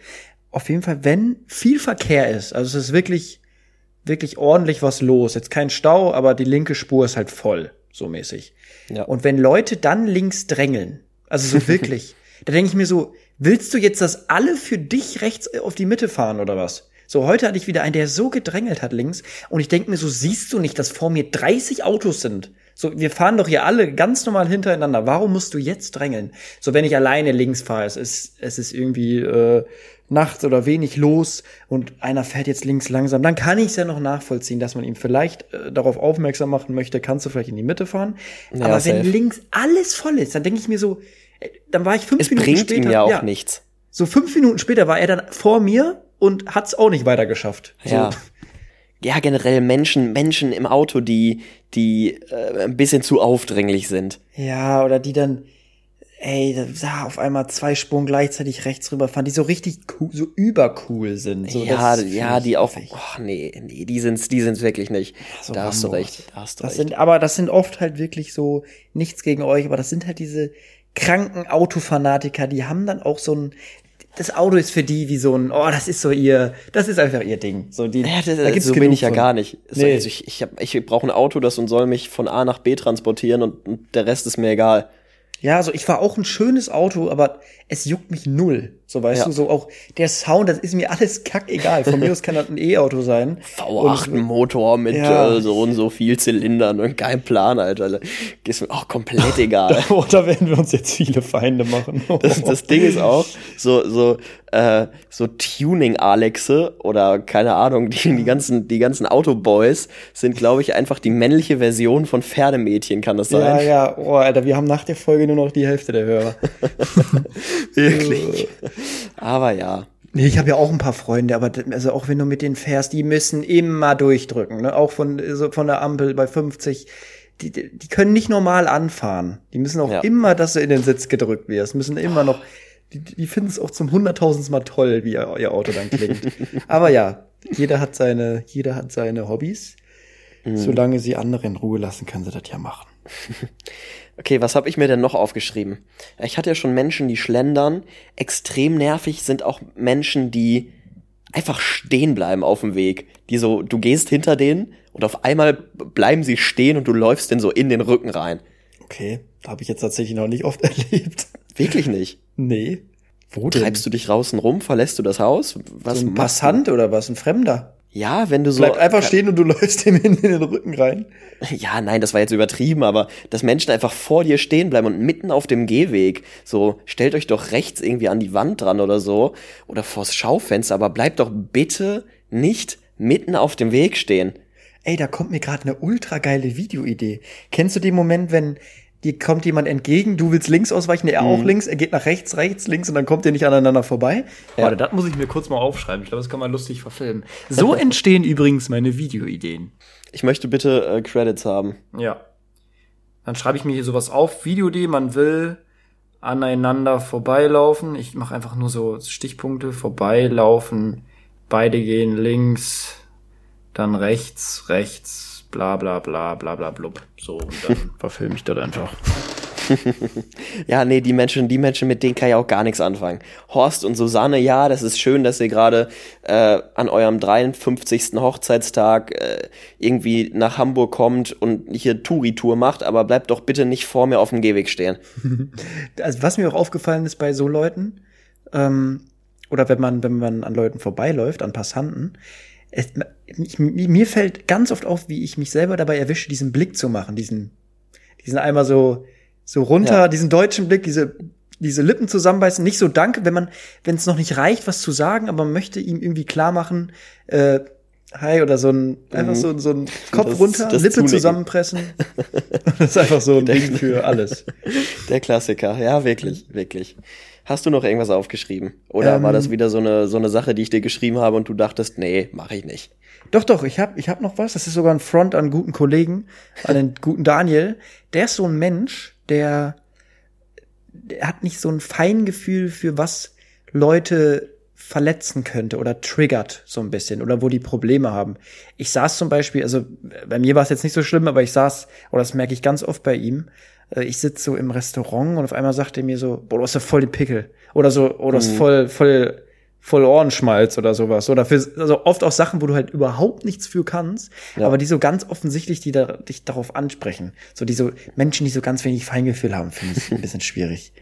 Auf jeden Fall, wenn viel Verkehr ist, also es ist wirklich wirklich ordentlich was los. Jetzt kein Stau, aber die linke Spur ist halt voll, so mäßig. Ja. Und wenn Leute dann links drängeln, also so wirklich, da denke ich mir so, willst du jetzt, dass alle für dich rechts auf die Mitte fahren oder was? So, heute hatte ich wieder einen, der so gedrängelt hat links. Und ich denke mir so, siehst du nicht, dass vor mir 30 Autos sind? So, wir fahren doch hier alle ganz normal hintereinander. Warum musst du jetzt drängeln? So, wenn ich alleine links fahre, es ist, es ist irgendwie äh, nachts oder wenig los und einer fährt jetzt links langsam, dann kann ich es ja noch nachvollziehen, dass man ihm vielleicht äh, darauf aufmerksam machen möchte, kannst du vielleicht in die Mitte fahren. Ja, Aber safe. wenn links alles voll ist, dann denke ich mir so, äh, dann war ich fünf es Minuten bringt später. Ihm ja auch ja, nichts. So fünf Minuten später war er dann vor mir und hat's auch nicht weiter geschafft. Ja. ja, generell Menschen, Menschen im Auto, die, die äh, ein bisschen zu aufdringlich sind. Ja, oder die dann, ey, da auf einmal zwei Spuren gleichzeitig rechts rüberfahren, die so richtig cool, so übercool sind. So, ja, ja, die auch, ach nee, nee, die sind's, die sind's wirklich nicht. So da hast du recht, da hast du Das recht. sind, aber das sind oft halt wirklich so, nichts gegen euch, aber das sind halt diese kranken Autofanatiker, die haben dann auch so ein, das Auto ist für die wie so ein, oh, das ist so ihr, das ist einfach ihr Ding. So, die, Ja, das, da gibt's so bin ich ja von. gar nicht. So, Nee. Also ich ich, hab- ich brauche ein Auto, das und soll mich von A nach B transportieren und, und der Rest ist mir egal. Ja, so ich war auch ein schönes Auto, aber es juckt mich null. So weißt Ja. du, so auch der Sound, das ist mir alles kackegal. Von mir aus kann das ein E-Auto sein. V8 Motor mit Ja. äh, so und so viel Zylindern und kein Plan, Alter. Ist mir auch komplett egal. Oh, da werden wir uns jetzt viele Feinde machen. Das, das Ding ist auch, so, so, äh, so Tuning-Alexe oder keine Ahnung, die, die ganzen, die ganzen Autoboys sind, glaube ich, einfach die männliche Version von Pferdemädchen, kann das ja, sein? ja, oh, Alter, wir haben nach der Folge nur noch die Hälfte der Hörer. Wirklich. Aber ja. Nee, ich habe ja auch ein paar Freunde, aber also auch wenn du mit denen fährst, die müssen immer durchdrücken, ne? Auch von so von der Ampel bei 50. Die, die können nicht normal anfahren. Die müssen auch Ja. immer, dass du in den Sitz gedrückt wirst, müssen immer noch. Die, die finden es auch zum hunderttausendsten Mal toll, wie ihr, ihr Auto dann klingt. aber ja, jeder hat seine, jeder hat seine Hobbys. Solange sie andere in Ruhe lassen, können sie das ja machen. Okay, was habe ich mir denn noch aufgeschrieben? Ich hatte ja schon Menschen, die schlendern. Extrem nervig sind auch Menschen, die einfach stehen bleiben auf dem Weg. Die so, du gehst hinter denen und auf einmal bleiben sie stehen und du läufst denen so in den Rücken rein. Okay, habe ich jetzt tatsächlich noch nicht oft erlebt. Wirklich nicht. Nee. Wo denn? Treibst du dich draußen rum? Verlässt du das Haus? Was so ein Passant oder was? Ein Fremder? Ja, wenn du so. Bleib einfach stehen und du läufst ihm in den Rücken rein. Ja, nein, das war jetzt übertrieben, aber dass Menschen einfach vor dir stehen bleiben und mitten auf dem Gehweg, so, stellt euch doch rechts irgendwie an die Wand dran oder so, oder vors Schaufenster, aber bleibt doch bitte nicht mitten auf dem Weg stehen. Ey, da kommt mir gerade eine ultra geile Videoidee. Kennst du den Moment, wenn dir kommt jemand entgegen, du willst links ausweichen, er auch links, er geht nach rechts, rechts, links und dann kommt ihr nicht aneinander vorbei? Ja. Warte, das muss ich mir kurz mal aufschreiben. Ich glaube, das kann man lustig verfilmen. So entstehen übrigens meine Videoideen. Ich möchte bitte äh, Credits haben. Ja. Dann schreibe ich mir hier sowas auf. Videoidee, man will aneinander vorbeilaufen. Ich mache einfach nur so Stichpunkte. Vorbeilaufen, beide gehen links, dann rechts, rechts, bla bla bla bla bla blub. So, und dann verfilme ich das einfach. Ja, nee, die Menschen, die Menschen, mit denen kann ich auch gar nichts anfangen. Horst und Susanne, ja, das ist schön, dass ihr gerade äh, an eurem 53. Hochzeitstag äh, irgendwie nach Hamburg kommt und hier Touri-Tour macht, aber bleibt doch bitte nicht vor mir auf dem Gehweg stehen. Also was mir auch aufgefallen ist bei so Leuten, ähm, oder wenn man, wenn man an Leuten vorbeiläuft, an Passanten, es, ich, mir fällt ganz oft auf, wie ich mich selber dabei erwische, diesen Blick zu machen, diesen, diesen einmal so, so runter, Ja. diesen deutschen Blick, diese, diese Lippen zusammenbeißen, nicht so danke, wenn man, wenn es noch nicht reicht, was zu sagen, aber man möchte ihm irgendwie klar machen, äh, hi oder so ein, einfach Mhm. so, so ein Kopf Das- runter, das Lippe Zunicken. zusammenpressen. das ist einfach so ein Ding für alles. Der Klassiker, ja, wirklich, wirklich. Hast du noch irgendwas aufgeschrieben? Oder Ähm, war das wieder so eine, so eine Sache, die ich dir geschrieben habe und du dachtest, nee, mache ich nicht? Doch, doch, ich hab, ich hab noch was. Das ist sogar ein Front an guten Kollegen, an den guten Daniel. Der ist so ein Mensch, der, der hat nicht so ein Feingefühl für was Leute verletzen könnte oder triggert so ein bisschen oder wo die Probleme haben. Ich saß zum Beispiel, also bei mir war es jetzt nicht so schlimm, aber ich saß, oder das merke ich ganz oft bei ihm, äh, ich sitze so im Restaurant und auf einmal sagt er mir so, boah, du hast ja voll den Pickel. Oder so, oder ist voll, voll, voll Ohrenschmalz oder sowas. Oder für, also oft auch Sachen, wo du halt überhaupt nichts für kannst, Ja. aber die so ganz offensichtlich, die da, dich darauf ansprechen. So die so Menschen, die so ganz wenig Feingefühl haben, finde ich ein bisschen schwierig.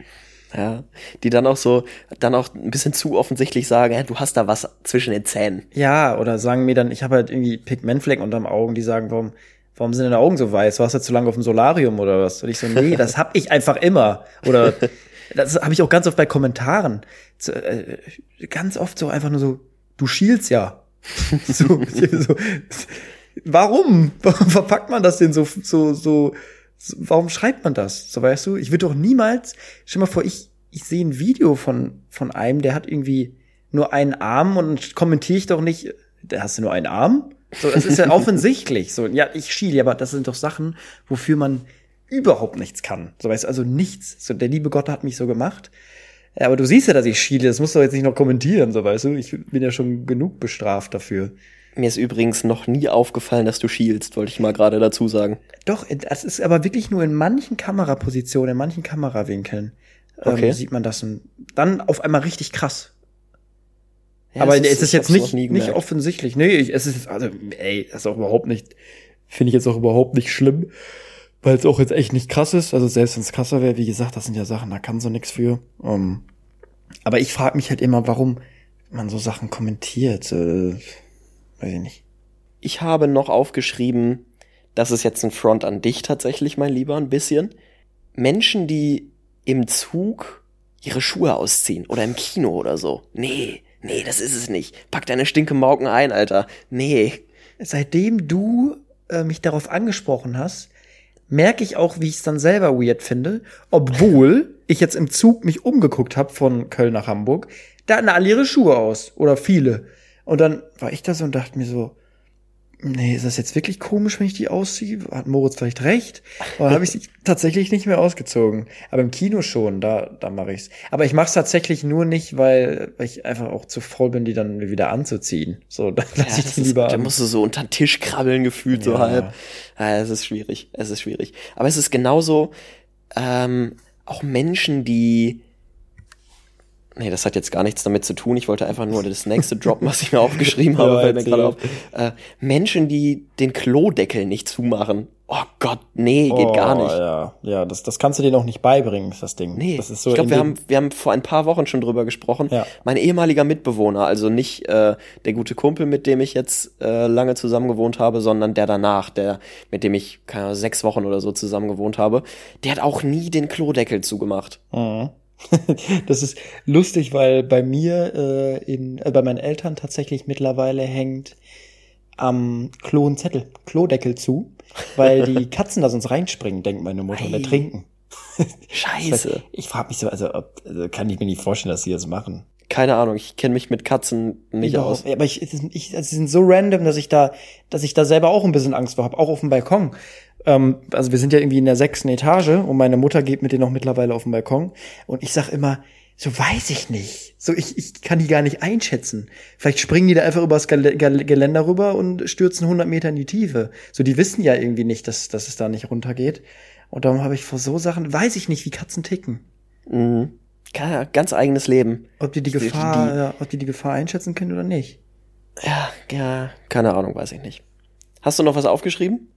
Ja, die dann auch so, dann auch ein bisschen zu offensichtlich sagen, ja, du hast da was zwischen den Zähnen. Ja, oder sagen mir dann, ich habe halt irgendwie Pigmentflecken unterm Augen, die sagen, warum, warum sind deine Augen so weiß? Warst du zu lange auf dem Solarium oder was? Und ich so, nee, das hab ich einfach immer. Oder das habe ich auch ganz oft bei Kommentaren. So, äh, ganz oft so einfach nur so, du schielst ja. so, so, warum? Warum verpackt man das denn so, so, so, so, warum schreibt man das? So weißt du, ich würde doch niemals, stell dir mal vor, ich, ich sehe ein Video von, von einem, der hat irgendwie nur einen Arm und kommentiere ich doch nicht, da hast du nur einen Arm? So, das ist ja offensichtlich. So, ja, ich schiele, aber das sind doch Sachen, wofür man überhaupt nichts kann. So weißt du, also nichts. So, der liebe Gott hat mich so gemacht. Ja, aber du siehst ja, dass ich schiele. Das musst du jetzt nicht noch kommentieren, so weißt du. Ich bin ja schon genug bestraft dafür. Mir ist übrigens noch nie aufgefallen, dass du schielst, wollte ich mal gerade dazu sagen. Doch, das ist aber wirklich nur in manchen Kamerapositionen, in manchen Kamerawinkeln Okay. ähm, sieht man das. Und dann auf einmal richtig krass. Ja, aber es es ist- ist, ich jetzt nicht, nicht offensichtlich. Nee, ich, es ist, also, ey, das ist auch überhaupt nicht, finde ich jetzt auch überhaupt nicht schlimm, weil es auch jetzt echt nicht krass ist. Also selbst wenn es krasser wäre, wie gesagt, das sind ja Sachen, da kann so nichts für. Ähm, aber ich frage mich halt immer, warum man so Sachen kommentiert. Äh, weiß ich nicht. Ich habe noch aufgeschrieben, das ist jetzt ein Front an dich tatsächlich, mein Lieber, ein bisschen. Menschen, die im Zug ihre Schuhe ausziehen oder im Kino oder so. Nee, nee, das ist es nicht. Pack deine stinke Mauken ein, Alter. Nee. Seitdem du äh, mich darauf angesprochen hast, merke ich auch, wie ich es dann selber weird finde, obwohl ich jetzt im Zug mich umgeguckt habe von Köln nach Hamburg, da hatten alle ihre Schuhe aus oder viele. Und dann war ich da so und dachte mir so, nee, ist das jetzt wirklich komisch, wenn ich die ausziehe? Hat Moritz vielleicht recht? Dann habe ich sie tatsächlich nicht mehr ausgezogen. Aber im Kino schon, da, da mache ich's. Aber ich mache es tatsächlich nur nicht, weil, weil ich einfach auch zu voll bin, die dann wieder anzuziehen. So, dann lasse ich das die ist, lieber da an. musst du so unter den Tisch krabbeln gefühlt, so Ja. halb. Ja, es ist schwierig, es ist schwierig. Aber es ist genauso, ähm, auch Menschen, die Nee, das hat jetzt gar nichts damit zu tun. Ich wollte einfach nur das nächste droppen, was ich mir aufgeschrieben habe, Ja, fällt mir gerade auf. Äh, Menschen, die den Klodeckel nicht zumachen. Oh Gott, nee, geht gar Oh, nicht. Ja, ja das, das kannst du dir noch nicht beibringen, das Ding. Nee, das ist so ich glaube, wir haben, wir haben vor ein paar Wochen schon drüber gesprochen. Ja. Mein ehemaliger Mitbewohner, also nicht äh, der gute Kumpel, mit dem ich jetzt äh, lange zusammen gewohnt habe, sondern der danach, der, mit dem ich keine Ahnung, sechs Wochen oder so zusammen gewohnt habe, der hat auch nie den Klodeckel zugemacht. Mhm. das ist lustig, weil bei mir äh, in, äh, bei meinen Eltern tatsächlich mittlerweile hängt am Klo ein Zettel, Klodeckel zu, weil die Katzen da sonst reinspringen, denkt meine Mutter, und ertrinken. Scheiße. Ich frage mich so, also, ob, also kann ich mir nicht vorstellen, dass sie das machen. Keine Ahnung, ich kenne mich mit Katzen nicht Überhaupt- aus. Ja, aber ich, ich, es sind so random, dass ich da, dass ich da selber auch ein bisschen Angst vor habe, auch auf dem Balkon. Ähm, also wir sind ja irgendwie in der sechsten Etage und meine Mutter geht mit denen auch mittlerweile auf den Balkon und ich sag immer, so weiß ich nicht. So ich, ich kann die gar nicht einschätzen. Vielleicht springen die da einfach übers Gel Gel Geländer rüber und stürzen 100 Meter in die Tiefe. So die wissen ja irgendwie nicht, dass, dass es da nicht runtergeht. Und darum habe ich vor so Sachen, weiß ich nicht, wie Katzen ticken. Mhm. Keine- Ganz eigenes Leben. Ob die die Die- Gefahr, die- ja, ob die die Gefahr einschätzen können oder nicht. Ja, ja, keine Ahnung, weiß ich nicht. Hast du noch was aufgeschrieben?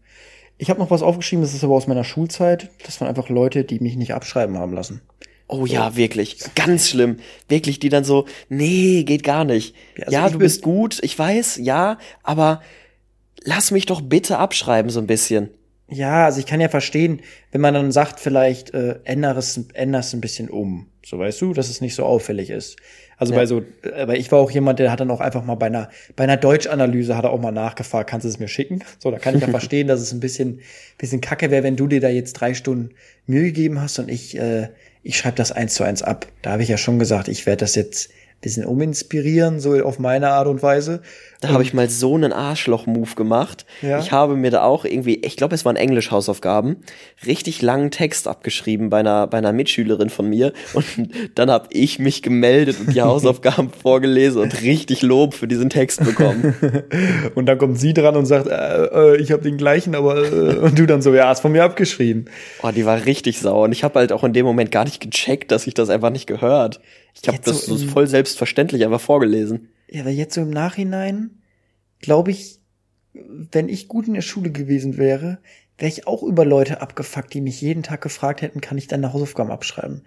Ich habe noch was aufgeschrieben, das ist aber aus meiner Schulzeit. Das waren einfach Leute, die mich nicht abschreiben haben lassen. Oh ja, wirklich. Ganz schlimm. Wirklich, die dann so, nee, geht gar nicht. Ja, Ja, also ich du bist gut, ich weiß, ja, aber lass mich doch bitte abschreiben so ein bisschen. Ja, also ich kann ja verstehen, wenn man dann sagt, vielleicht äh, ändere es, ändere es ein bisschen um. So weißt du, dass es nicht so auffällig ist. Also Ja. bei so, aber ich war auch jemand, der hat dann auch einfach mal bei einer, bei einer Deutschanalyse hat er auch mal nachgefragt, kannst du es mir schicken? So, da kann ich ja verstehen, dass es ein bisschen, bisschen kacke wäre, wenn du dir da jetzt drei Stunden Mühe gegeben hast und ich, äh, ich schreibe das eins zu eins ab. Da habe ich ja schon gesagt, ich werde das jetzt bisschen uminspirieren, so auf meine Art und Weise. Da habe ich mal so einen Arschloch-Move gemacht. Ja? Ich habe mir da auch irgendwie, ich glaube, es waren Englisch-Hausaufgaben, richtig langen Text abgeschrieben bei einer, bei einer Mitschülerin von mir. Und dann habe ich mich gemeldet und die Hausaufgaben vorgelesen und richtig Lob für diesen Text bekommen. Und dann kommt sie dran und sagt, äh, äh, ich habe den gleichen, aber äh, und du dann so, ja, hast von mir abgeschrieben. Oh, die war richtig sauer. Und ich habe halt auch in dem Moment gar nicht gecheckt, dass ich das einfach nicht gehört. Ich habe das so voll selbstverständlich einfach vorgelesen. Ja, aber jetzt so im Nachhinein, glaube ich, wenn ich gut in der Schule gewesen wäre, wäre ich auch über Leute abgefuckt, die mich jeden Tag gefragt hätten, kann ich deine Hausaufgaben abschreiben?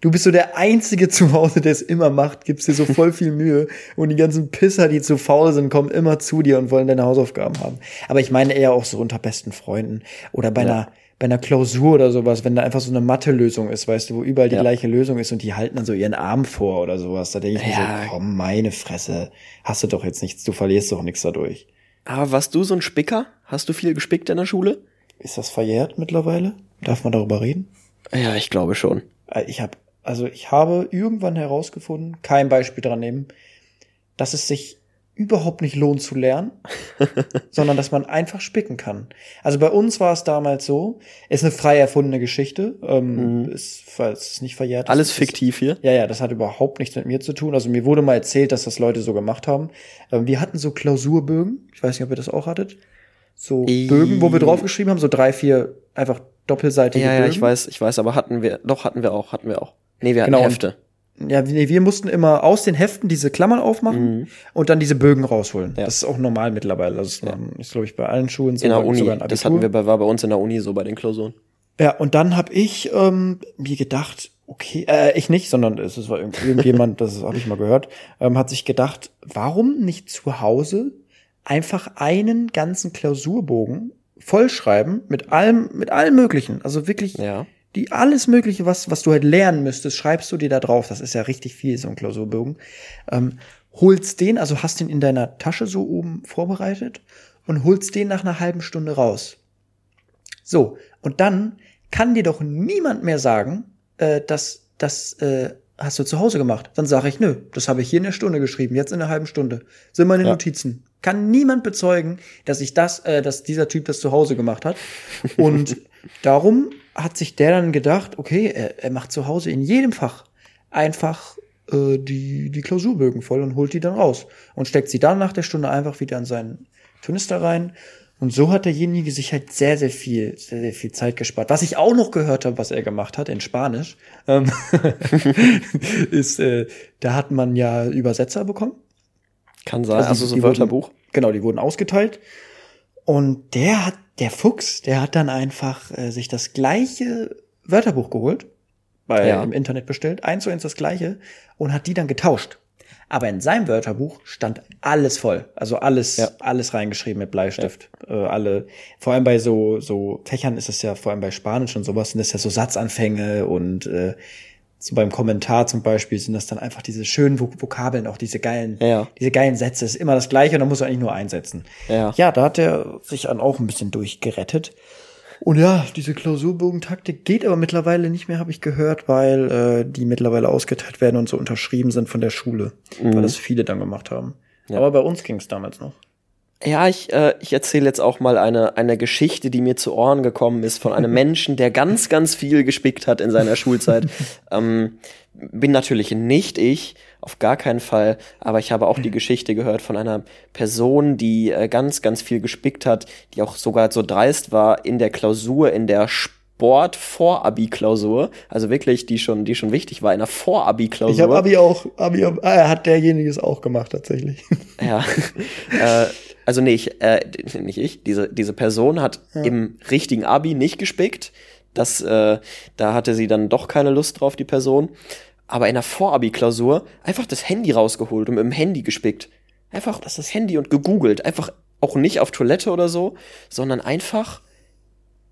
Du bist so der Einzige zu Hause, der es immer macht, gibst dir so voll viel Mühe und die ganzen Pisser, die zu faul sind, kommen immer zu dir und wollen deine Hausaufgaben haben. Aber ich meine eher auch so unter besten Freunden oder bei Ja. einer bei einer Klausur oder sowas, wenn da einfach so eine Mathe-Lösung ist, weißt du, wo überall die Ja. gleiche Lösung ist und die halten dann so ihren Arm vor oder sowas, da denke ich mir Ja. so, komm, meine Fresse, hast du doch jetzt nichts, du verlierst doch nichts dadurch. Aber warst du so ein Spicker? Hast du viel gespickt in der Schule? Ist das verjährt mittlerweile? Darf man darüber reden? Ja, ich glaube schon. Äh, Ich habe, also ich habe irgendwann herausgefunden, kein Beispiel dran nehmen, dass es sich überhaupt nicht lohnt zu lernen, sondern dass man einfach spicken kann. Also bei uns war es damals so, ist eine frei erfundene Geschichte, ähm, Mhm. ist, falls es nicht verjährt ist. Alles fiktiv hier. Ja, ja, das hat überhaupt nichts mit mir zu tun. Also mir wurde mal erzählt, dass das Leute so gemacht haben. Ähm, wir hatten so Klausurbögen. Ich weiß nicht, ob ihr das auch hattet. So I- Bögen, wo wir draufgeschrieben haben, so drei, vier einfach doppelseitige Ja, ja, Bögen. ich weiß, ich weiß, aber hatten wir, doch hatten wir auch, hatten wir auch. Nee, wir hatten Genau, Hefte. Ja, nee, wir mussten immer aus den Heften diese Klammern aufmachen und dann diese Bögen rausholen. Mhm. Ja. Das ist auch normal mittlerweile. Das ist, ähm, ist glaube ich, bei allen Schulen so. In der Uni. Das hatten wir bei, war bei uns in der Uni so bei den Klausuren. Ja, und dann habe ich ähm, mir gedacht, okay, äh, ich nicht, sondern es ist- war irgend- irgendjemand, das habe ich mal gehört, ähm, hat sich gedacht, warum nicht zu Hause einfach einen ganzen Klausurbogen vollschreiben mit allem, mit allem Möglichen, also wirklich Ja. Die alles Mögliche, was was du halt lernen müsstest, schreibst du dir da drauf. Das ist ja richtig viel so ein Klausurbogen. Ähm, holst den, also hast den in deiner Tasche so oben vorbereitet und holst den nach einer halben Stunde raus. So, und dann kann dir doch niemand mehr sagen, äh, dass das äh, hast du zu Hause gemacht. Dann sage ich, nö, das habe ich hier in der Stunde geschrieben, jetzt in einer halben Stunde. Sind meine Ja. Notizen. Kann niemand bezeugen, dass ich das, äh, dass dieser Typ das zu Hause gemacht hat. Und darum hat sich der dann gedacht, okay, er, er macht zu Hause in jedem Fach einfach äh, die, die Klausurbögen voll und holt die dann raus und steckt sie dann nach der Stunde einfach wieder in seinen Turnister rein. Und so hat derjenige sich halt sehr, sehr viel, sehr, sehr viel Zeit gespart. Was ich auch noch gehört habe, was er gemacht hat in Spanisch, ähm, ist, äh, da hat man ja Übersetzer bekommen. Kann sein. Also Also, so ein Wörterbuch. Wurden, genau, die wurden ausgeteilt. Und der hat, der Fuchs, der hat dann einfach äh, sich das gleiche Wörterbuch geholt, bei Ja. im Internet bestellt, eins zu eins das gleiche, und hat die dann getauscht. Aber in seinem Wörterbuch stand alles voll, also alles, Ja. alles reingeschrieben mit Bleistift. Äh, alle, vor allem bei so so Fächern ist es ja, vor allem bei Spanisch und sowas, sind das ja so Satzanfänge und äh, so beim Kommentar zum Beispiel sind das dann einfach diese schönen Vok Vokabeln, auch diese geilen, Ja. diese geilen Sätze. Ist immer das Gleiche und dann muss er eigentlich nur einsetzen. Ja. Ja, da hat er sich dann auch ein bisschen durchgerettet. Und ja, diese Klausurbogentaktik geht aber mittlerweile nicht mehr, habe ich gehört, weil äh, die mittlerweile ausgeteilt werden und so unterschrieben sind von der Schule, weil das viele dann gemacht haben. Aber bei uns ging es damals noch. Ja, ich, äh, ich erzähle jetzt auch mal eine, eine Geschichte, die mir zu Ohren gekommen ist von einem Menschen, der ganz, ganz viel gespickt hat in seiner Schulzeit. ähm, bin natürlich nicht ich, auf gar keinen Fall, aber ich habe auch die Geschichte gehört von einer Person, die äh, ganz, ganz viel gespickt hat, die auch sogar so dreist war in der Klausur, in der Sport-Vor-Abi-Klausur, also wirklich, die schon, die schon wichtig war, in der Vor-Abi-Klausur. Ich habe Abi auch, Abi, äh, hat derjenige es auch gemacht tatsächlich. Ja. äh, also nee, ich, äh, nicht ich. Diese, diese Person hat im richtigen Abi nicht gespickt. Das, äh, da hatte sie dann doch keine Lust drauf, die Person. Aber in der Vorabi-Klausur einfach das Handy rausgeholt und mit dem Handy gespickt. Einfach das, das Handy und gegoogelt. Einfach auch nicht auf Toilette oder so, sondern einfach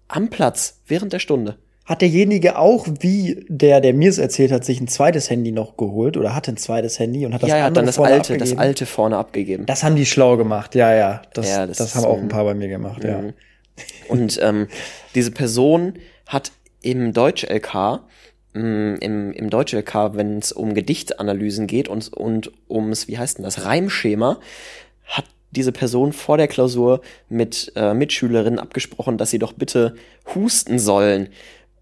am Platz während der Stunde. Hat derjenige auch, wie der, der mir es erzählt hat, sich ein zweites Handy noch geholt oder hatte ein zweites Handy und hat das ja, er hat andere dann das vorne alte, das abgegeben? alte vorne abgegeben. Das haben die schlau gemacht, ja, ja. Das, Ja, das, das haben auch ein- paar bei mir gemacht, ja. Mhm. Und ähm, diese Person hat im Deutsch-LK, mh, im, im Deutsch-LK, wenn es um Gedichtanalysen geht und, und ums, wie heißt denn das, Reimschema, hat diese Person vor der Klausur mit äh, Mitschülerinnen abgesprochen, dass sie doch bitte husten sollen.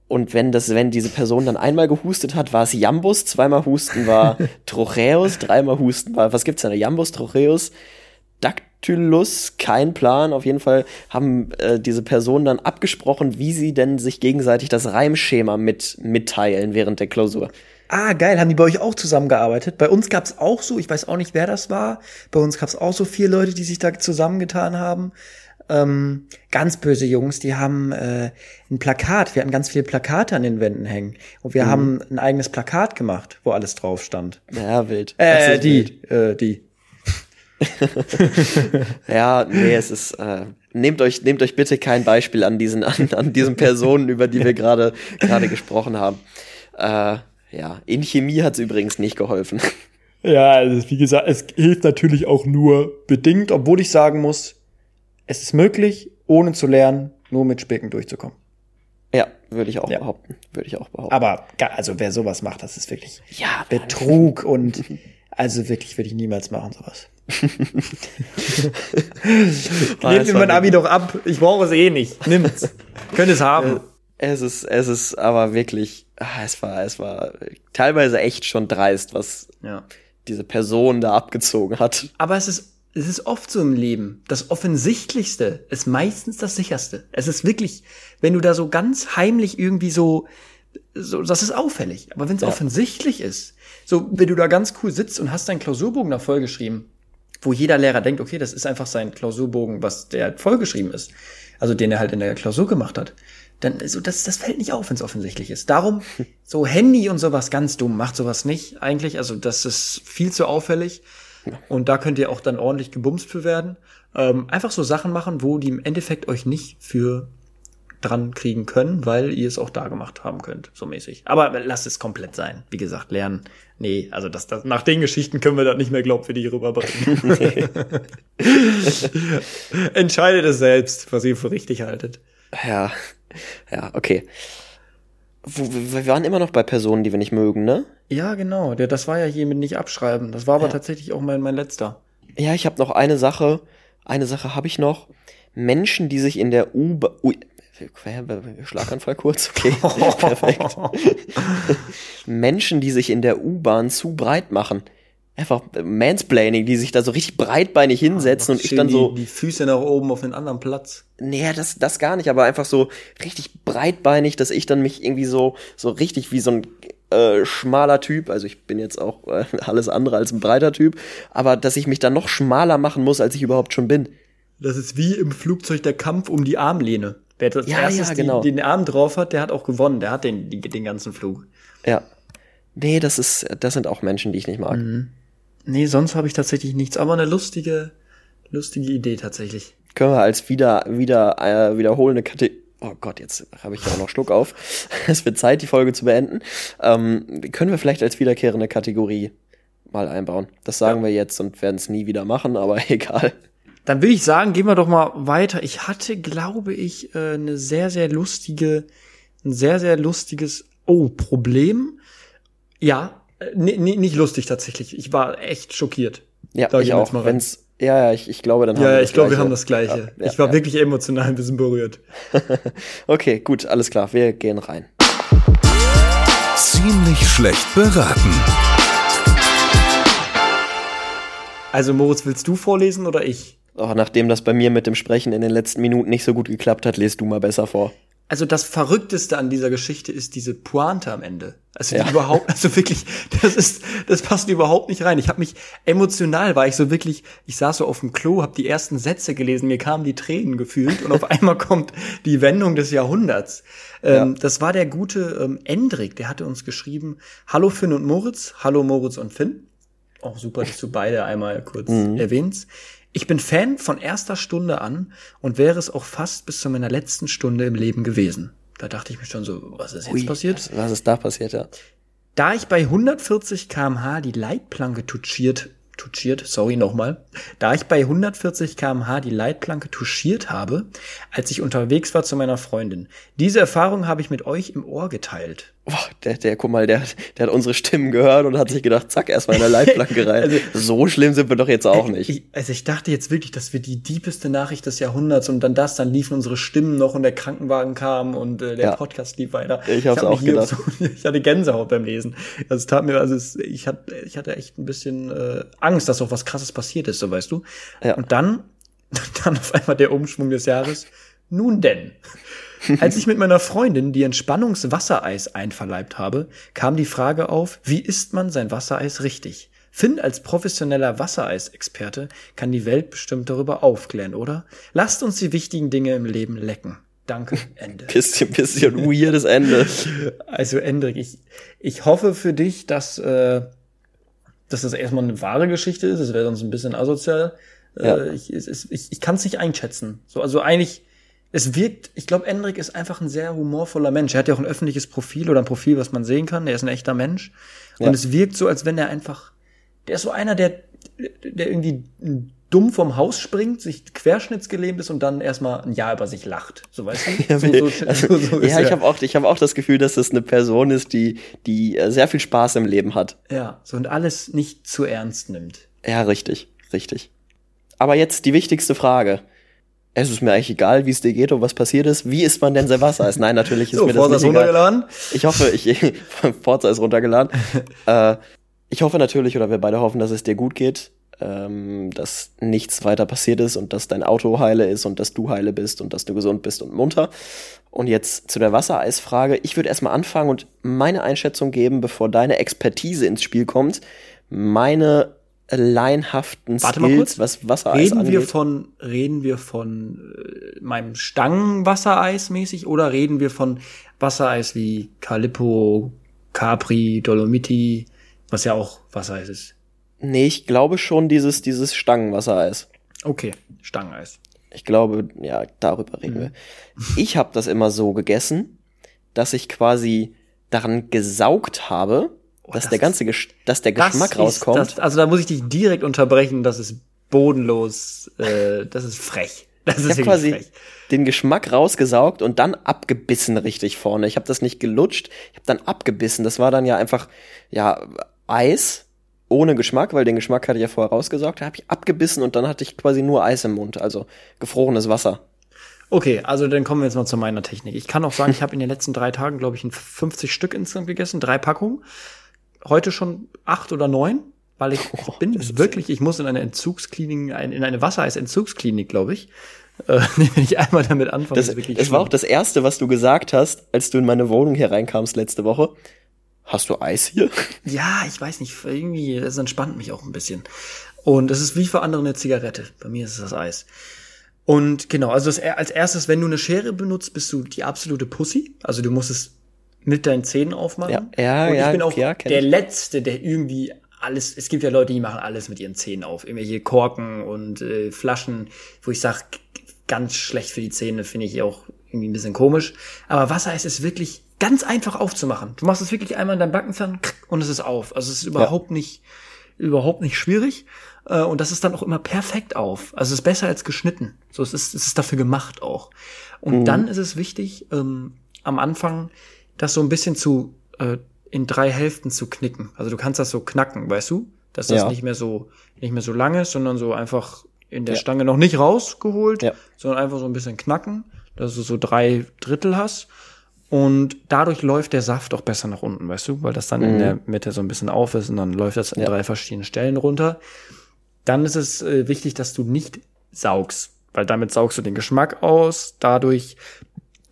Und wenn das, wenn diese Person dann einmal gehustet hat, war es Jambus, zweimal Husten war Trocheus, dreimal Husten war, was gibt's denn? Jambus, Trocheus, Dactylus, kein Plan. Auf jeden Fall haben äh, diese Personen dann abgesprochen, wie sie denn sich gegenseitig das Reimschema mit mitteilen während der Klausur. Ah, geil, haben die bei euch auch zusammengearbeitet? Bei uns gab's auch so, ich weiß auch nicht, wer das war. Bei uns gab's auch so vier Leute, die sich da zusammengetan haben. Ähm, ganz böse Jungs, die haben äh, ein Plakat, wir hatten ganz viele Plakate an den Wänden hängen. Und wir haben ein eigenes Plakat gemacht, wo alles drauf stand. Ja, wild. Das Äh, ist wild. die, äh, die. Ja, nee, es ist. Äh, nehmt euch, nehmt euch bitte kein Beispiel an diesen, an, an diesen Personen, über die wir gerade gerade gesprochen haben. Äh, ja, in Chemie hat's übrigens nicht geholfen. Ja, also wie gesagt, es hilft natürlich auch nur bedingt, obwohl ich sagen muss, es ist möglich, ohne zu lernen, nur mit Spicken durchzukommen. Ja, würde ich auch Ja. behaupten. Würde ich auch behaupten. Aber also wer sowas macht, das ist wirklich ja, Betrug und also wirklich würde ich niemals machen sowas. Nehmt mir mein Abi doch ab. Ich brauche es eh nicht. Nimmt's. Könnt es haben. Es ist, es ist aber wirklich, ah, es war, es war teilweise echt schon dreist, was Ja. diese Person da abgezogen hat. Aber es ist, es ist oft so im Leben. Das Offensichtlichste ist meistens das Sicherste. Es ist wirklich, wenn du da so ganz heimlich irgendwie so, so das ist auffällig. Aber wenn es offensichtlich ist, so, wenn du da ganz cool sitzt und hast deinen Klausurbogen da vollgeschrieben, wo jeder Lehrer denkt, okay, das ist einfach sein Klausurbogen, was der vollgeschrieben ist. Also den er halt in der Klausur gemacht hat. Dann, so, das, das fällt nicht auf, wenn es offensichtlich ist. Darum, so Handy und sowas ganz dumm, macht sowas nicht eigentlich. Also das ist viel zu auffällig. Und da könnt ihr auch dann ordentlich gebumst für werden. Ähm, einfach so Sachen machen, wo die im Endeffekt euch nicht für dran kriegen können, weil ihr es auch da gemacht haben könnt, so mäßig. Aber lasst es komplett sein. Wie gesagt, lernen. Nee, also das, das, nach den Geschichten können wir das nicht mehr glaubwürdig rüberbringen. Entscheidet es selbst, was ihr für richtig haltet. Ja, ja, okay. Wir waren immer noch bei Personen, die wir nicht mögen, ne? Ja, genau. Der, das war ja hier mit nicht abschreiben. Das war aber tatsächlich auch mein, mein letzter. Ja, ich habe noch eine Sache. Eine Sache habe ich noch. Menschen, die sich in der U-Bahn. Schlaganfall kurz, okay. Perfekt. Menschen, die sich in der U-Bahn zu breit machen. Einfach Mansplaining, die sich da so richtig breitbeinig hinsetzen und ich dann so. Die, die Füße nach oben auf den anderen Platz. Nee, das, das gar nicht, aber einfach so richtig breitbeinig, dass ich dann mich irgendwie so, so richtig wie so ein äh, schmaler Typ, also ich bin jetzt auch äh, alles andere als ein breiter Typ, aber dass ich mich dann noch schmaler machen muss, als ich überhaupt schon bin. Das ist wie im Flugzeug der Kampf um die Armlehne. Wer als Ja, erstes ja, genau. die, den Arm drauf hat, der hat auch gewonnen. Der hat den, die, den ganzen Flug. Ja. Nee, das ist, das sind auch Menschen, die ich nicht mag. Nee, sonst habe ich tatsächlich nichts. Aber eine lustige, lustige Idee tatsächlich. Können wir als wieder, wieder, äh, wiederholende Kategorie. Oh Gott, jetzt habe ich ja auch noch Schluck auf. Es wird Zeit, die Folge zu beenden. Ähm, können wir vielleicht als wiederkehrende Kategorie mal einbauen. Das sagen wir jetzt und werden es nie wieder machen, aber egal. Dann will ich sagen, gehen wir doch mal weiter. Ich hatte, glaube ich, äh, eine sehr, sehr lustige, ein sehr, sehr lustiges, oh, Problem. Ja, nicht lustig tatsächlich. Ich war echt schockiert. Ja, Sag ich jetzt auch. mal rein. Wenn's, ja, ja, ich, ich glaube, dann haben Ja, wir ja, das ich glaube, wir haben das Gleiche. Ja, ja, ich war ja. wirklich emotional ein bisschen berührt. Okay, gut, alles klar. Wir gehen rein. Ziemlich schlecht beraten. Also, Moritz, willst du vorlesen oder ich? Auch nachdem das bei mir mit dem Sprechen in den letzten Minuten nicht so gut geklappt hat, lest du mal besser vor. Also das Verrückteste an dieser Geschichte ist diese Pointe am Ende. Also die Ja. überhaupt, also wirklich, das ist, das passt überhaupt nicht rein. Ich habe mich emotional war ich so wirklich, ich saß so auf dem Klo, habe die ersten Sätze gelesen, mir kamen die Tränen gefühlt und auf einmal kommt die Wendung des Jahrhunderts. Ähm, Das war der gute ähm, Endrik, der hatte uns geschrieben: Hallo Finn und Moritz, hallo Moritz und Finn. Auch super, dass du beide einmal kurz erwähnst. Ich bin Fan von erster Stunde an und wäre es auch fast bis zu meiner letzten Stunde im Leben gewesen. Da dachte ich mir schon so, was ist jetzt Ui, passiert? Was, was ist da passiert, ja? Da ich bei 140 kmh die Leitplanke touchiert, touchiert, sorry nochmal, da ich bei 140 kmh die Leitplanke touchiert habe, als ich unterwegs war zu meiner Freundin. Diese Erfahrung habe ich mit euch im Ohr geteilt. Boah, der, der, guck mal, der, der hat unsere Stimmen gehört und hat sich gedacht, zack, erstmal in der Leitplanke rein. Also- so schlimm sind wir doch jetzt auch nicht. Ich, also ich dachte jetzt wirklich, das wird die diepeste Nachricht des Jahrhunderts und dann das, dann liefen unsere Stimmen noch und der Krankenwagen kam und äh, der Ja. Podcast lief weiter. Ich hab's hab mich auch gedacht. So, ich hatte Gänsehaut beim Lesen. Also es tat mir, also es, ich hatte, ich hatte echt ein bisschen äh, Angst, dass auch was Krasses passiert ist, so weißt du. Ja. Und dann, dann auf einmal der Umschwung des Jahres. Nun denn. Als ich mit meiner Freundin die Entspannungswassereis einverleibt habe, kam die Frage auf, wie isst man sein Wassereis richtig? Finn als professioneller Wassereisexperte kann die Welt bestimmt darüber aufklären, oder? Lasst uns die wichtigen Dinge im Leben lecken. Danke, Ende. Bisschen, bisschen weirdes Ende. Also Endrik, ich, ich hoffe für dich, dass, äh, dass das erstmal eine wahre Geschichte ist. Das wäre sonst ein bisschen asozial. Ja. Äh, ich ist- ich, ich kann es nicht einschätzen. So, also eigentlich, es wirkt, ich glaube, Endrik ist einfach ein sehr humorvoller Mensch. Er hat ja auch ein öffentliches Profil oder ein Profil, was man sehen kann. Er ist ein echter Mensch. Und Ja. es wirkt so, als wenn er einfach, der ist so einer, der, der irgendwie dumm vom Haus springt, sich querschnittsgelähmt ist und dann erstmal ein Jahr über sich lacht. So weißt du? So, so, also, so- ja, ich habe auch, ich habe auch das Gefühl, dass das eine Person ist, die, die äh, sehr viel Spaß im Leben hat. Ja, so und alles nicht zu ernst nimmt. Ja, richtig. Richtig. Aber jetzt die wichtigste Frage. Es ist mir eigentlich egal, wie es dir geht und was passiert ist. Wie isst man denn sein Wassereis? Nein, natürlich ist So, mir das Forza nicht ist egal. runtergeladen. Ich hoffe, ich Forza ist runtergeladen. äh, ich hoffe natürlich, oder wir beide hoffen, dass es dir gut geht, ähm, dass nichts weiter passiert ist und dass dein Auto heile ist und dass du heile bist und dass du gesund bist und munter. Und jetzt zu der Wassereisfrage. Ich würde erstmal anfangen und meine Einschätzung geben, bevor deine Expertise ins Spiel kommt. Meine laienhaften Warte mal Skills, kurz. was Wassereis Reden angeht. wir von, reden wir von äh, meinem Stangenwassereis mäßig oder reden wir von Wassereis wie Calippo, Capri, Dolomiti, was ja auch Wassereis ist? nee, ich glaube schon dieses, dieses Stangenwassereis. Okay, Stangeneis. Ich glaube, ja, darüber reden wir. Ich habe das immer so gegessen, dass ich quasi daran gesaugt habe, dass das der ganze, Gesch dass der Geschmack ist rauskommt. Das, also da muss ich dich direkt unterbrechen, das ist bodenlos, äh, das ist frech. Das ist ich habe wirklich quasi frech. den Geschmack rausgesaugt und dann abgebissen richtig vorne. Ich habe das nicht gelutscht, ich habe dann abgebissen. Das war dann ja einfach ja Eis ohne Geschmack, weil den Geschmack hatte ich ja vorher rausgesaugt. Da habe ich abgebissen und dann hatte ich quasi nur Eis im Mund, also gefrorenes Wasser. Okay, also dann kommen wir jetzt mal zu meiner Technik. Ich kann auch sagen, ich habe in den letzten drei Tagen, glaube ich, ein 50 Stück insgesamt gegessen, drei Packungen. Heute schon acht oder neun, weil ich, ich bin wirklich, ich muss in eine Entzugsklinik, in eine Wassereisentzugsklinik, glaube ich. Äh, wenn ich einmal damit anfange, Das, ist wirklich das war auch das erste, was du gesagt hast, als du in meine Wohnung hier reinkamst letzte Woche. Hast du Eis hier? Ja, ich weiß nicht, irgendwie, das entspannt mich auch ein bisschen. Und es ist wie für andere eine Zigarette. Bei mir ist es das Eis. Und genau, also das, als erstes, wenn du eine Schere benutzt, bist du die absolute Pussy. Also du musst es mit deinen Zähnen aufmachen. Ja, ja, Und ich ja, bin auch ja, der ich. Letzte, der irgendwie alles, es gibt ja Leute, die machen alles mit ihren Zähnen auf. Irgendwelche Korken und äh, Flaschen, wo ich sage, ganz schlecht für die Zähne, finde ich auch irgendwie ein bisschen komisch. Aber Wassereis ist wirklich ganz einfach aufzumachen. Du machst es wirklich einmal in deinem Backenzahn und es ist auf. Also es ist überhaupt nicht, überhaupt nicht schwierig. Äh, Und das ist dann auch immer perfekt auf. Also es ist besser als geschnitten. So, es ist, es ist dafür gemacht auch. Und dann ist es wichtig, ähm, am Anfang das so ein bisschen zu äh, in drei Hälften zu knicken. Also du kannst das so knacken, weißt du? Dass das Ja. nicht mehr so nicht mehr so lang ist, sondern so einfach in der Ja. Stange noch nicht rausgeholt, Ja. sondern einfach so ein bisschen knacken, dass du so drei Drittel hast. Und dadurch läuft der Saft auch besser nach unten, weißt du, weil das dann in der Mitte so ein bisschen auf ist und dann läuft das in Ja. drei verschiedenen Stellen runter. Dann ist es äh, wichtig, dass du nicht saugst, weil damit saugst du den Geschmack aus. Dadurch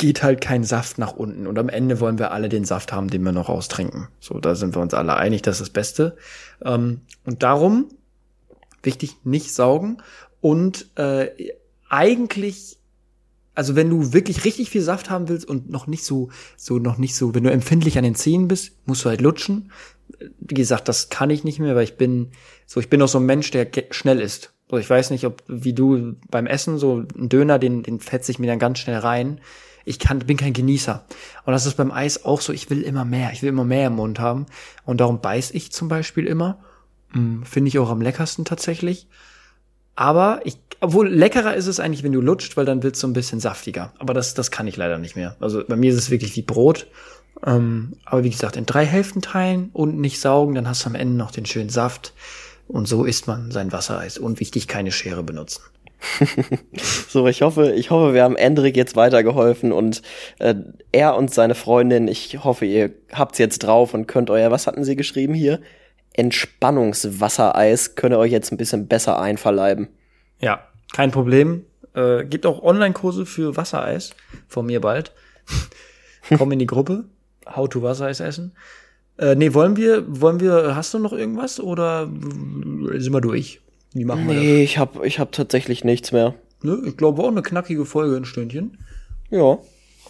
geht halt kein Saft nach unten. Und am Ende wollen wir alle den Saft haben, den wir noch austrinken. So, da sind wir uns alle einig, das ist das Beste. Ähm, und darum, wichtig, nicht saugen. Und äh, eigentlich, also wenn du wirklich richtig viel Saft haben willst und noch nicht so, so noch nicht so, wenn du empfindlich an den Zähnen bist, musst du halt lutschen. Wie gesagt, das kann ich nicht mehr, weil ich bin so, ich bin auch so ein Mensch, der schnell ist. So, ich weiß nicht, ob wie du beim Essen so ein Döner, den den fetze ich mir dann ganz schnell rein. Ich kann, bin kein Genießer. Und das ist beim Eis auch so. Ich will immer mehr. Ich will immer mehr im Mund haben. Und darum beiß ich zum Beispiel immer. Hm, Finde ich auch am leckersten tatsächlich. Aber ich, obwohl leckerer ist es eigentlich, wenn du lutscht, weil dann wird's so ein bisschen saftiger. Aber das, das kann ich leider nicht mehr. Also bei mir ist es wirklich wie Brot. Ähm, aber wie gesagt, in drei Hälften teilen und nicht saugen, dann hast du am Ende noch den schönen Saft. Und so isst man sein Wassereis. Und wichtig, keine Schere benutzen. So, ich hoffe, ich hoffe, wir haben Endrik jetzt weitergeholfen und äh, er und seine Freundin, ich hoffe, ihr habt's jetzt drauf und könnt euer, was hatten sie geschrieben hier? Entspannungswassereis könnt ihr euch jetzt ein bisschen besser einverleiben. Ja, kein Problem. Äh, gibt auch Online-Kurse für Wassereis von mir bald. Komm in die Gruppe. How to Wassereis essen. Äh, nee, wollen wir, wollen wir, hast du noch irgendwas oder sind wir durch? Wie machen wir Nee, ich hab, ich hab tatsächlich nichts mehr. das? Ne? Ich glaube auch eine knackige Folge, ein Stündchen. Ja.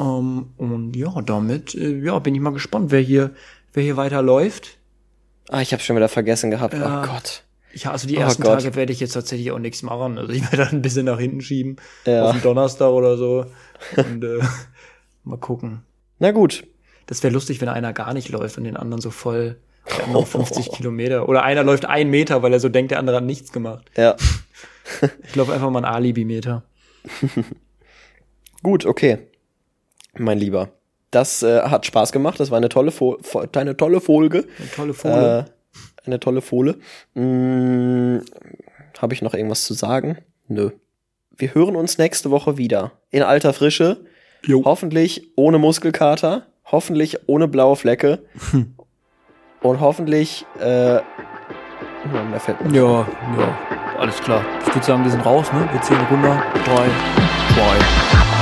Ähm, und ja, damit, äh, ja, bin ich mal gespannt, wer hier, wer hier weiter läuft. Ah, ich hab's schon wieder vergessen gehabt. Ja. Oh Gott. Ich, also die Oh ersten Gott. Tage werde ich jetzt tatsächlich auch nichts machen. Also ich werde dann ein bisschen nach hinten schieben. Ja. Auf den Donnerstag oder so. Und äh, mal gucken. Na gut. Das Das wäre lustig, wenn einer gar nicht läuft und den anderen so voll der andere 50 Kilometer. Oder einer läuft einen Meter, weil er so denkt, der andere hat nichts gemacht. Ja. Ich laufe einfach mal einen Alibi-Meter. Gut, okay. Mein Lieber. Das äh, hat Spaß gemacht. Das war eine tolle, Fo eine tolle Folge. Eine tolle Folie. Äh, eine tolle Folie. Mm, Habe ich noch irgendwas zu sagen? Nö. Wir hören uns nächste Woche wieder. In alter Frische. Jo. Hoffentlich ohne Muskelkater. Hoffentlich ohne blaue Flecke. Und hoffentlich, äh, ja, mehr fällt mir Ja, ja, alles klar. Ich würde sagen, wir sind raus, ne? Wir zählen runter. Drei, zwei,